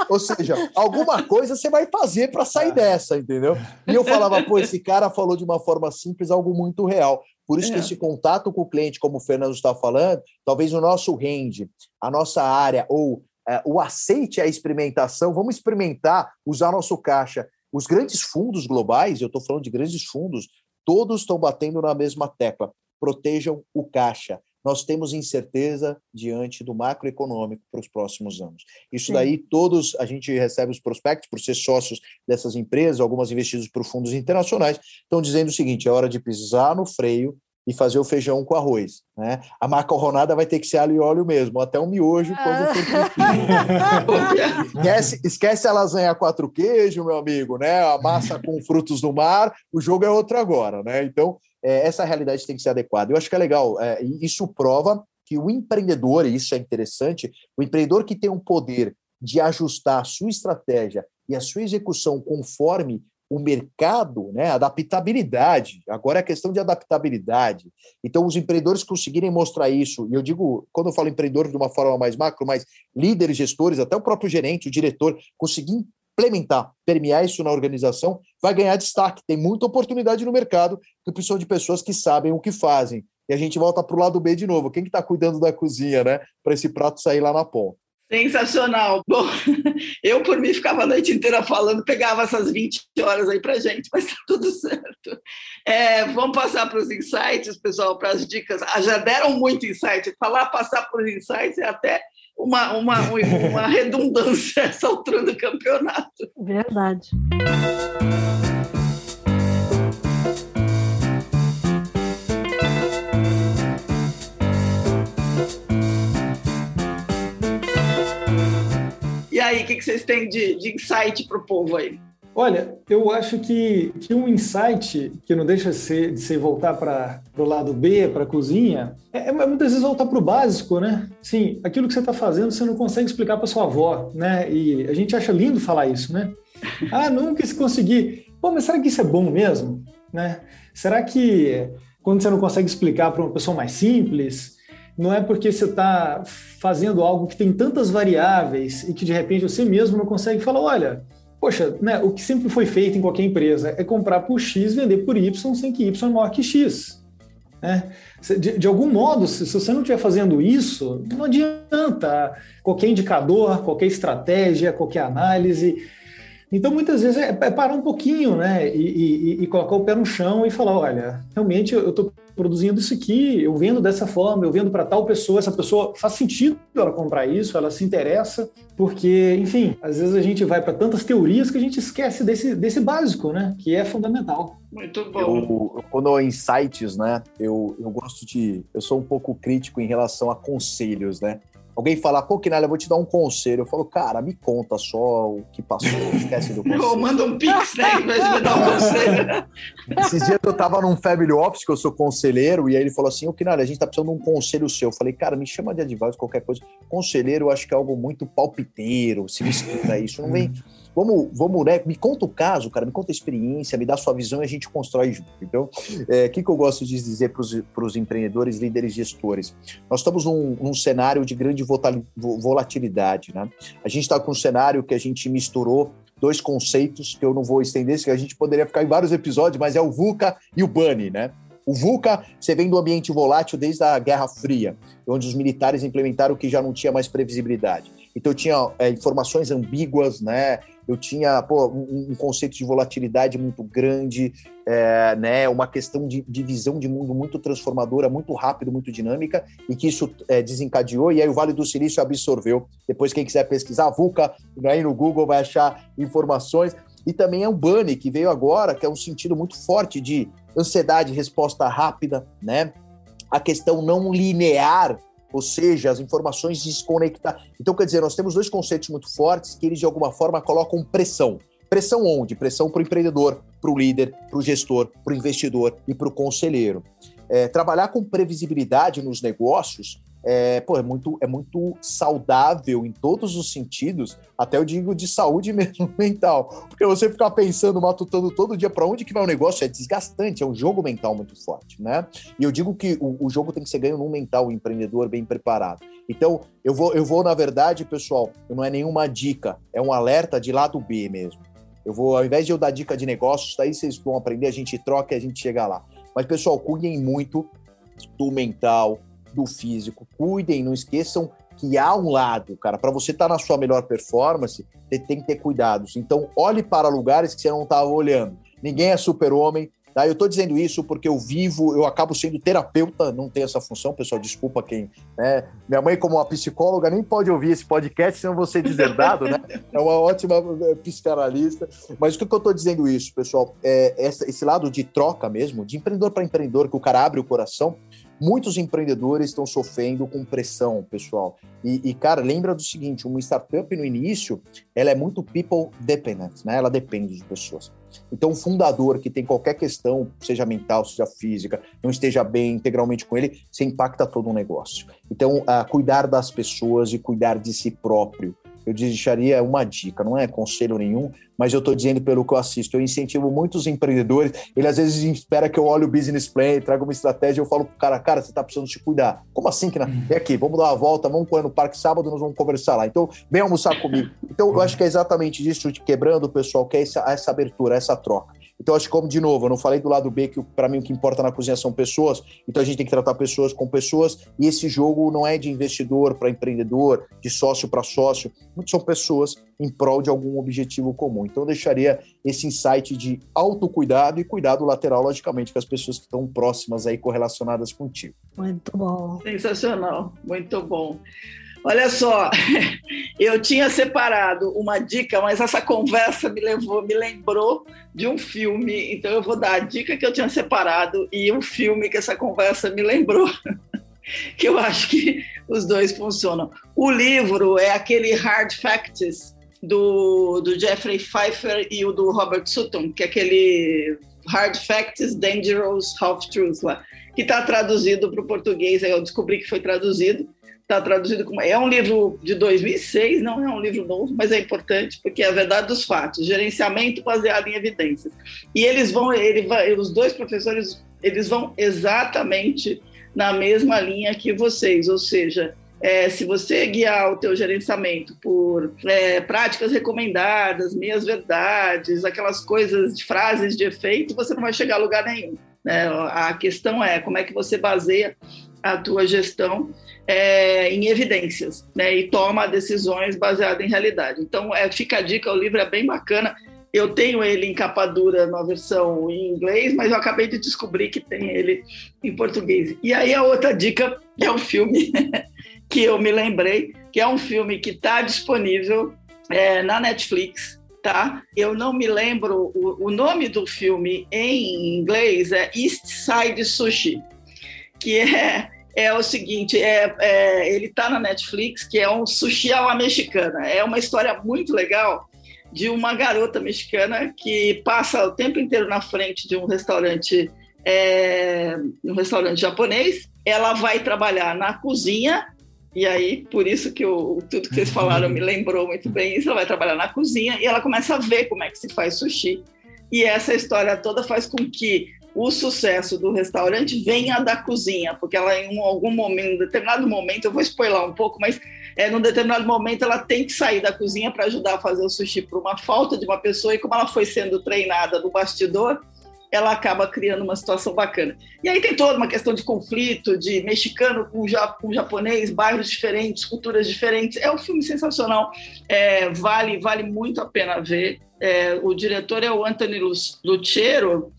Ou seja, alguma coisa você vai fazer para sair dessa, entendeu? E eu falava, pô, esse cara falou de uma forma simples algo muito real. Por isso é. que esse contato com o cliente, como o Fernando está falando, talvez o nosso rende, a nossa área ou é, o aceite a experimentação, vamos experimentar, usar nosso caixa. Os grandes fundos globais, eu estou falando de grandes fundos, todos estão batendo na mesma tecla. Protejam o caixa. Nós temos incerteza diante do macroeconômico para os próximos anos. Isso Sim. daí, todos, a gente recebe os prospectos por ser sócios dessas empresas, algumas investidas por fundos internacionais, estão dizendo o seguinte: é hora de pisar no freio e fazer o feijão com arroz. Né? A macarronada vai ter que ser alho e óleo mesmo, até um miojo quando for esquece, esquece a lasanha quatro queijos, meu amigo, né? A massa com frutos do mar, o jogo é outro agora, né? Então, é, essa realidade tem que ser adequada. Eu acho que é legal, é, isso prova que o empreendedor, e isso é interessante, o empreendedor que tem um poder de ajustar a sua estratégia e a sua execução conforme o mercado, né, adaptabilidade. Agora é questão de adaptabilidade. Então, os empreendedores conseguirem mostrar isso, e eu digo, quando eu falo empreendedor de uma forma mais macro, mas líderes, gestores, até o próprio gerente, o diretor, conseguir implementar, permear isso na organização, vai ganhar destaque. Tem muita oportunidade no mercado, que precisam de pessoas que sabem o que fazem. E a gente volta para o lado B de novo. Quem que está cuidando da cozinha, né? Para esse prato sair lá na ponta. Sensacional. Bom, eu por mim ficava a noite inteira falando, pegava essas 20 horas aí para gente, mas tá tudo certo. É, vamos passar para os insights, pessoal, para as dicas. Ah, já deram muito insight. Falar passar por insights é até uma, uma, uma redundância essa altura do campeonato. Verdade. aí, o que, que vocês têm de, de insight para o povo aí? Olha, eu acho que, que um insight que não deixa de ser, de ser voltar para o lado B, para a cozinha, é, é, muitas vezes voltar para o básico, né? Sim, aquilo que você está fazendo você não consegue explicar para sua avó, né? E a gente acha lindo falar isso, né? Ah, nunca se conseguir. Pô, mas será que isso é bom mesmo? Né? Será que quando você não consegue explicar para uma pessoa mais simples, não é porque você está fazendo algo que tem tantas variáveis e que de repente você mesmo não consegue falar, olha, poxa, né, o que sempre foi feito em qualquer empresa é comprar por X, vender por Y, sem que Y é maior que X. Né? De, de, algum modo, se, se você não estiver fazendo isso, não adianta qualquer indicador, qualquer estratégia, qualquer análise. Então, muitas vezes é, é parar um pouquinho, né? E, e, e, colocar o pé no chão e falar: olha, realmente eu estou produzindo isso aqui, eu vendo dessa forma, eu vendo para tal pessoa, essa pessoa faz sentido ela comprar isso, ela se interessa, porque, enfim, às vezes a gente vai para tantas teorias que a gente esquece desse, desse básico, né? Que é fundamental. Muito bom. Eu, quando insights, né? Eu, eu gosto de. Eu sou um pouco crítico em relação a conselhos, né? Alguém falar, pô, Kinalha, eu vou te dar um conselho. Eu falo, cara, me conta só o que passou, esquece do conselho. manda um pix, né, em vez de me dar um conselho. Esses dias eu tava num family office, que eu sou conselheiro, e aí ele falou assim, ô, Kinalha, a gente tá precisando de um conselho seu. Eu falei, cara, me chama de advogado, qualquer coisa. Conselheiro, eu acho que é algo muito palpiteiro, se me escuta isso. Não vem Vamos, vamos, né? Me conta o caso, cara, me conta a experiência, me dá a sua visão e a gente constrói junto. Então, o é, que, que eu gosto de dizer para os empreendedores, líderes, gestores? Nós estamos num, num cenário de grande volatilidade, né? A gente está com um cenário que a gente misturou dois conceitos que eu não vou estender, que a gente poderia ficar em vários episódios, mas é o VUCA e o BUNNY, né? O VUCA, você vem do ambiente volátil desde a Guerra Fria, onde os militares implementaram que já não tinha mais previsibilidade. Então, tinha é, informações ambíguas, né? Eu tinha pô, um, um, conceito de volatilidade muito grande, é, né? Uma questão de, de, visão de mundo muito transformadora, muito rápido, muito dinâmica, e que isso é, desencadeou. E aí o Vale do Silício absorveu. Depois, quem quiser pesquisar, VUCA, aí no Google vai achar informações. E também é o Bunny, que veio agora, que é um sentido muito forte de ansiedade, resposta rápida, né? A questão não linear, ou seja, as informações desconectar. Então, quer dizer, nós temos dois conceitos muito fortes que eles, de alguma forma, colocam pressão. Pressão onde? Pressão para o empreendedor, para o líder, para o gestor, para o investidor e para o conselheiro. É, trabalhar com previsibilidade nos negócios é, pô, é, muito, é muito saudável em todos os sentidos, até eu digo de saúde mesmo mental. Porque você ficar pensando, matutando todo dia para onde que vai o negócio é desgastante, é um jogo mental muito forte, né? E eu digo que o, o jogo tem que ser ganho num mental, um empreendedor bem preparado. Então, eu vou, eu vou, na verdade, pessoal, não é nenhuma dica, é um alerta de lado B mesmo. Eu vou, ao invés de eu dar dica de negócios, daí vocês vão aprender, a gente troca e a gente chega lá. Mas, pessoal, cuidem muito do mental, do físico. Cuidem, não esqueçam que há um lado, cara, para você estar tá na sua melhor performance, você tem que ter cuidados. Então, olhe para lugares que você não estava olhando. Ninguém é super-homem, Tá? Eu estou dizendo isso porque eu vivo, eu acabo sendo terapeuta, não tenho essa função, pessoal, desculpa quem. Né? Minha mãe, como uma psicóloga, nem pode ouvir esse podcast, senão vou ser deserdado, né? É uma ótima é, psicanalista. Mas o que, que eu estou dizendo isso, pessoal? É esse lado de troca mesmo, de empreendedor para empreendedor, que o cara abre o coração, Muitos empreendedores estão sofrendo com pressão, pessoal. E, e, cara, lembra do seguinte: uma startup no início, ela é muito people dependent, né? Ela depende de pessoas. Então, o fundador que tem qualquer questão, seja mental, seja física, não esteja bem integralmente com ele, você impacta todo o negócio. Então, uh, cuidar das pessoas e cuidar de si próprio eu deixaria uma dica, não é conselho nenhum, mas eu estou dizendo pelo que eu assisto. Eu incentivo muitos empreendedores, ele às vezes espera que eu olhe o business plan, traga uma estratégia, eu falo pro cara, cara, você está precisando se cuidar. Como assim que na... É aqui, vamos dar uma volta, vamos correr no parque sábado, nós vamos conversar lá. Então, vem almoçar comigo. Então, eu acho que é exatamente isso, quebrando o pessoal, que é essa, essa abertura, essa troca. Então, acho que, como de novo, eu não falei do lado B, que para mim o que importa na cozinha são pessoas, então a gente tem que tratar pessoas com pessoas, e esse jogo não é de investidor para empreendedor, de sócio para sócio, são pessoas em prol de algum objetivo comum. Então, eu deixaria esse insight de autocuidado e cuidado lateral, logicamente, com as pessoas que estão próximas aí, correlacionadas contigo. Muito bom. Sensacional, muito bom. Olha só, eu tinha separado uma dica, mas essa conversa me levou, me lembrou de um filme, então eu vou dar a dica que eu tinha separado e um filme que essa conversa me lembrou, que eu acho que os dois funcionam. O livro é aquele Hard Facts do, do Jeffrey Pfeiffer e o do Robert Sutton, que é aquele Hard Facts, Dangerous Half Truths lá, que está traduzido para o português, eu descobri que foi traduzido está traduzido como. É um livro de 2006, não é um livro novo, mas é importante porque é a verdade dos fatos, gerenciamento baseado em evidências. E eles vão, ele vai, os dois professores, eles vão exatamente na mesma linha que vocês, ou seja, é, se você guiar o teu gerenciamento por é, práticas recomendadas, meias verdades, aquelas coisas, de frases de efeito, você não vai chegar a lugar nenhum. Né? A questão é como é que você baseia a tua gestão é, em evidências né, e toma decisões baseadas em realidade. Então, é, fica a dica, o livro é bem bacana. Eu tenho ele em capa dura na versão em inglês, mas eu acabei de descobrir que tem ele em português. E aí a outra dica é um filme que eu me lembrei, que é um filme que está disponível é, na Netflix, tá? Eu não me lembro o, o, nome do filme em inglês é East Side Sushi, que é é o seguinte, é, é ele está na Netflix, que é um sushi à mexicana. É uma história muito legal de uma garota mexicana que passa o tempo inteiro na frente de um restaurante, é, um restaurante japonês. Ela vai trabalhar na cozinha e aí, por isso que o, tudo que vocês falaram me lembrou muito bem isso. Ela vai trabalhar na cozinha e ela começa a ver como é que se faz sushi. E essa história toda faz com que o sucesso do restaurante venha da cozinha, porque ela em algum momento, em determinado momento, eu vou spoiler um pouco, mas é, num determinado momento ela tem que sair da cozinha para ajudar a fazer o sushi por uma falta de uma pessoa, e como ela foi sendo treinada no bastidor, ela acaba criando uma situação bacana. E aí tem toda uma questão de conflito, de mexicano com, com japonês, bairros diferentes, culturas diferentes. É um filme sensacional, é, vale, vale muito a pena ver. É, o diretor é o Anthony Lucero,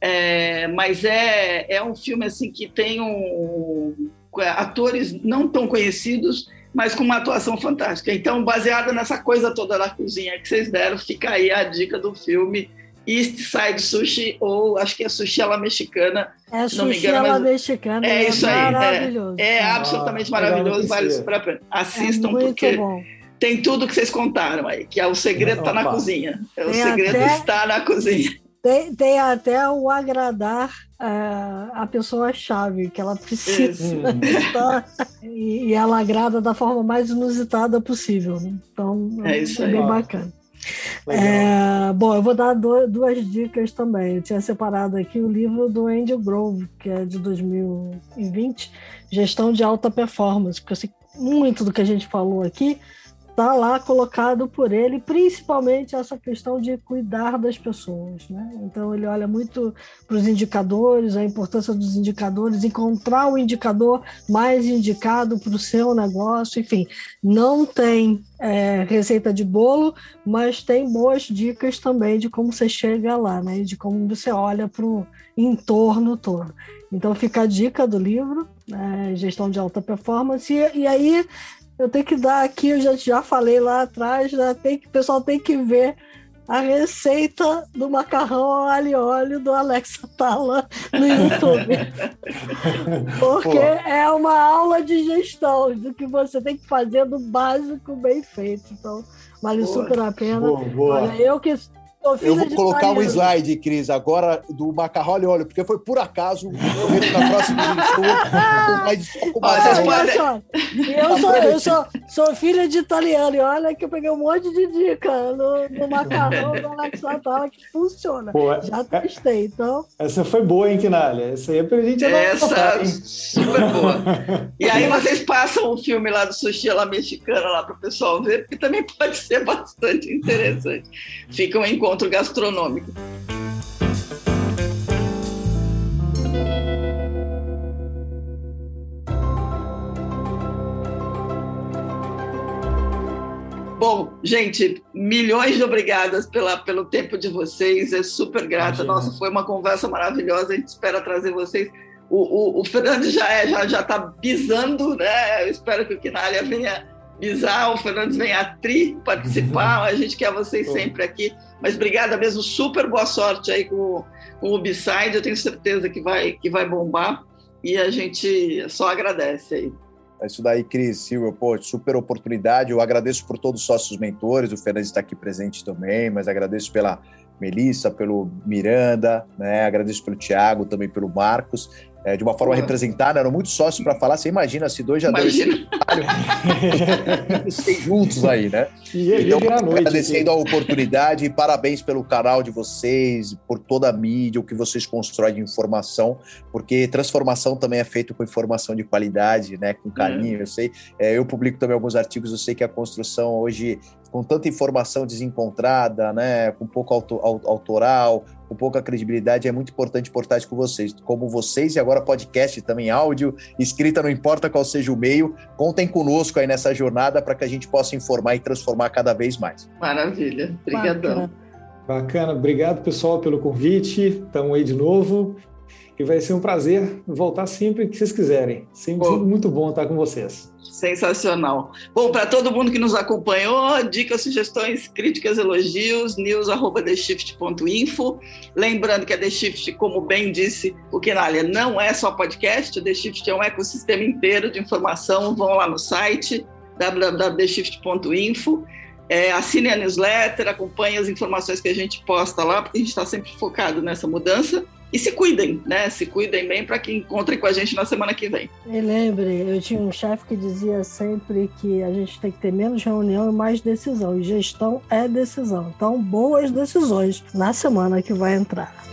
é, mas é, é um filme assim que tem um, atores não tão conhecidos, mas com uma atuação fantástica. Então, baseada nessa coisa toda da cozinha que vocês deram, fica aí a dica do filme East Side Sushi, ou acho que é sushi à la mexicana. É não sushi à la mexicana. É, é isso aí. Maravilhoso. É, é absolutamente ah, maravilhoso, vale super a pena. Assistam, é porque bom. tem tudo que vocês contaram aí, que é o segredo está na cozinha. É, o segredo até, está na cozinha. Tem, tem até o agradar uh, a pessoa-chave que ela precisa. Tá? e, e, ela agrada da forma mais inusitada possível. Né? Então, é, isso é bem bacana. É, bom, eu vou dar duas dicas também. Eu tinha separado aqui o livro do Andy Grove, que é de 2020, Gestão de Alta Performance, porque eu sei muito do que a gente falou aqui está lá colocado por ele, principalmente essa questão de cuidar das pessoas. Né? Então, ele olha muito para os indicadores, a importância dos indicadores, encontrar o indicador mais indicado para o seu negócio. Enfim, não tem é, receita de bolo, mas tem boas dicas também de como você chega lá, né? de como você olha para o entorno todo. Então, fica a dica do livro, né? Gestão de Alta Performance. E, e aí eu tenho que dar aqui, eu já, já falei lá atrás, né? tem que, o pessoal tem que ver a receita do macarrão ao alho e óleo do Alex Atala no YouTube. Porque Pô. é uma aula de gestão do que você tem que fazer do básico bem feito. Então, vale Pô. super a pena. Boa, boa. Olha, eu que eu vou colocar um slide, Cris, agora do macarrão e óleo, porque foi por acaso na próxima edição. Eu, sou, eu sou, sou filha de italiano e olha que eu peguei um monte de dica no, no macarrão Atala que funciona. Pô, Já testei, então. Essa foi boa, hein, Quinalha? Essa aí é pra gente Essa, super boa. E aí vocês passam o filme lá do sushi lá mexicana lá para o pessoal ver, porque também pode ser bastante interessante. Fica um encontro encontro gastronômico. Bom, gente, milhões de obrigadas pela, pelo tempo de vocês. É super grata. Imagina. Nossa, foi uma conversa maravilhosa. A gente espera trazer vocês. O, o, o Fernando já é, já já está bisando, né? Eu espero que o Quinalha venha bisar, o Fernandes vem a tri participar. A gente quer vocês sempre aqui. Mas obrigada mesmo, super boa sorte aí com, com o B-Side. Eu tenho certeza que vai, que vai bombar e a gente só agradece aí. É isso daí, Cris Silva, pô, super oportunidade. Eu agradeço por todos os sócios mentores, o Fernandes está aqui presente também, mas agradeço pela Melissa, pelo Miranda, né? agradeço pelo Tiago, também pelo Marcos é, de uma forma Pô. representada, eram muitos sócios para falar. Você imagina se dois já imagina. esse juntos aí, né? E, então, noite, agradecendo a oportunidade e parabéns pelo canal de vocês, por toda a mídia, o que vocês constroem de informação, porque transformação também é feito com informação de qualidade, né? Com carinho. É. Eu sei, é, eu publico também alguns artigos, eu sei que a construção hoje com tanta informação desencontrada, né, com pouco auto, autoral, com pouca credibilidade, é muito importante portais com vocês, como vocês e agora podcast também, áudio, escrita, não importa qual seja o meio, contem conosco aí nessa jornada para que a gente possa informar e transformar cada vez mais. Maravilha, obrigadão. Bacana. Bacana, obrigado pessoal pelo convite, estamos aí de novo e vai ser um prazer voltar sempre que vocês quiserem. Sempre muito bom estar com vocês. Sensacional. Bom, para todo mundo que nos acompanhou, dicas, sugestões, críticas, elogios, news.theshift.info. Lembrando que a The Shift, como bem disse o Kenalia, não é só podcast, a The Shift é um ecossistema inteiro de informação. Vão lá no site www.theshift.info. É, assine a newsletter, acompanhe as informações que a gente posta lá, porque a gente está sempre focado nessa mudança. E se cuidem, né? Se cuidem bem para que encontrem com a gente na semana que vem. E lembre, eu tinha um chefe que dizia sempre que a gente tem que ter menos reunião e mais decisão. E gestão é decisão. Então, boas decisões na semana que vai entrar.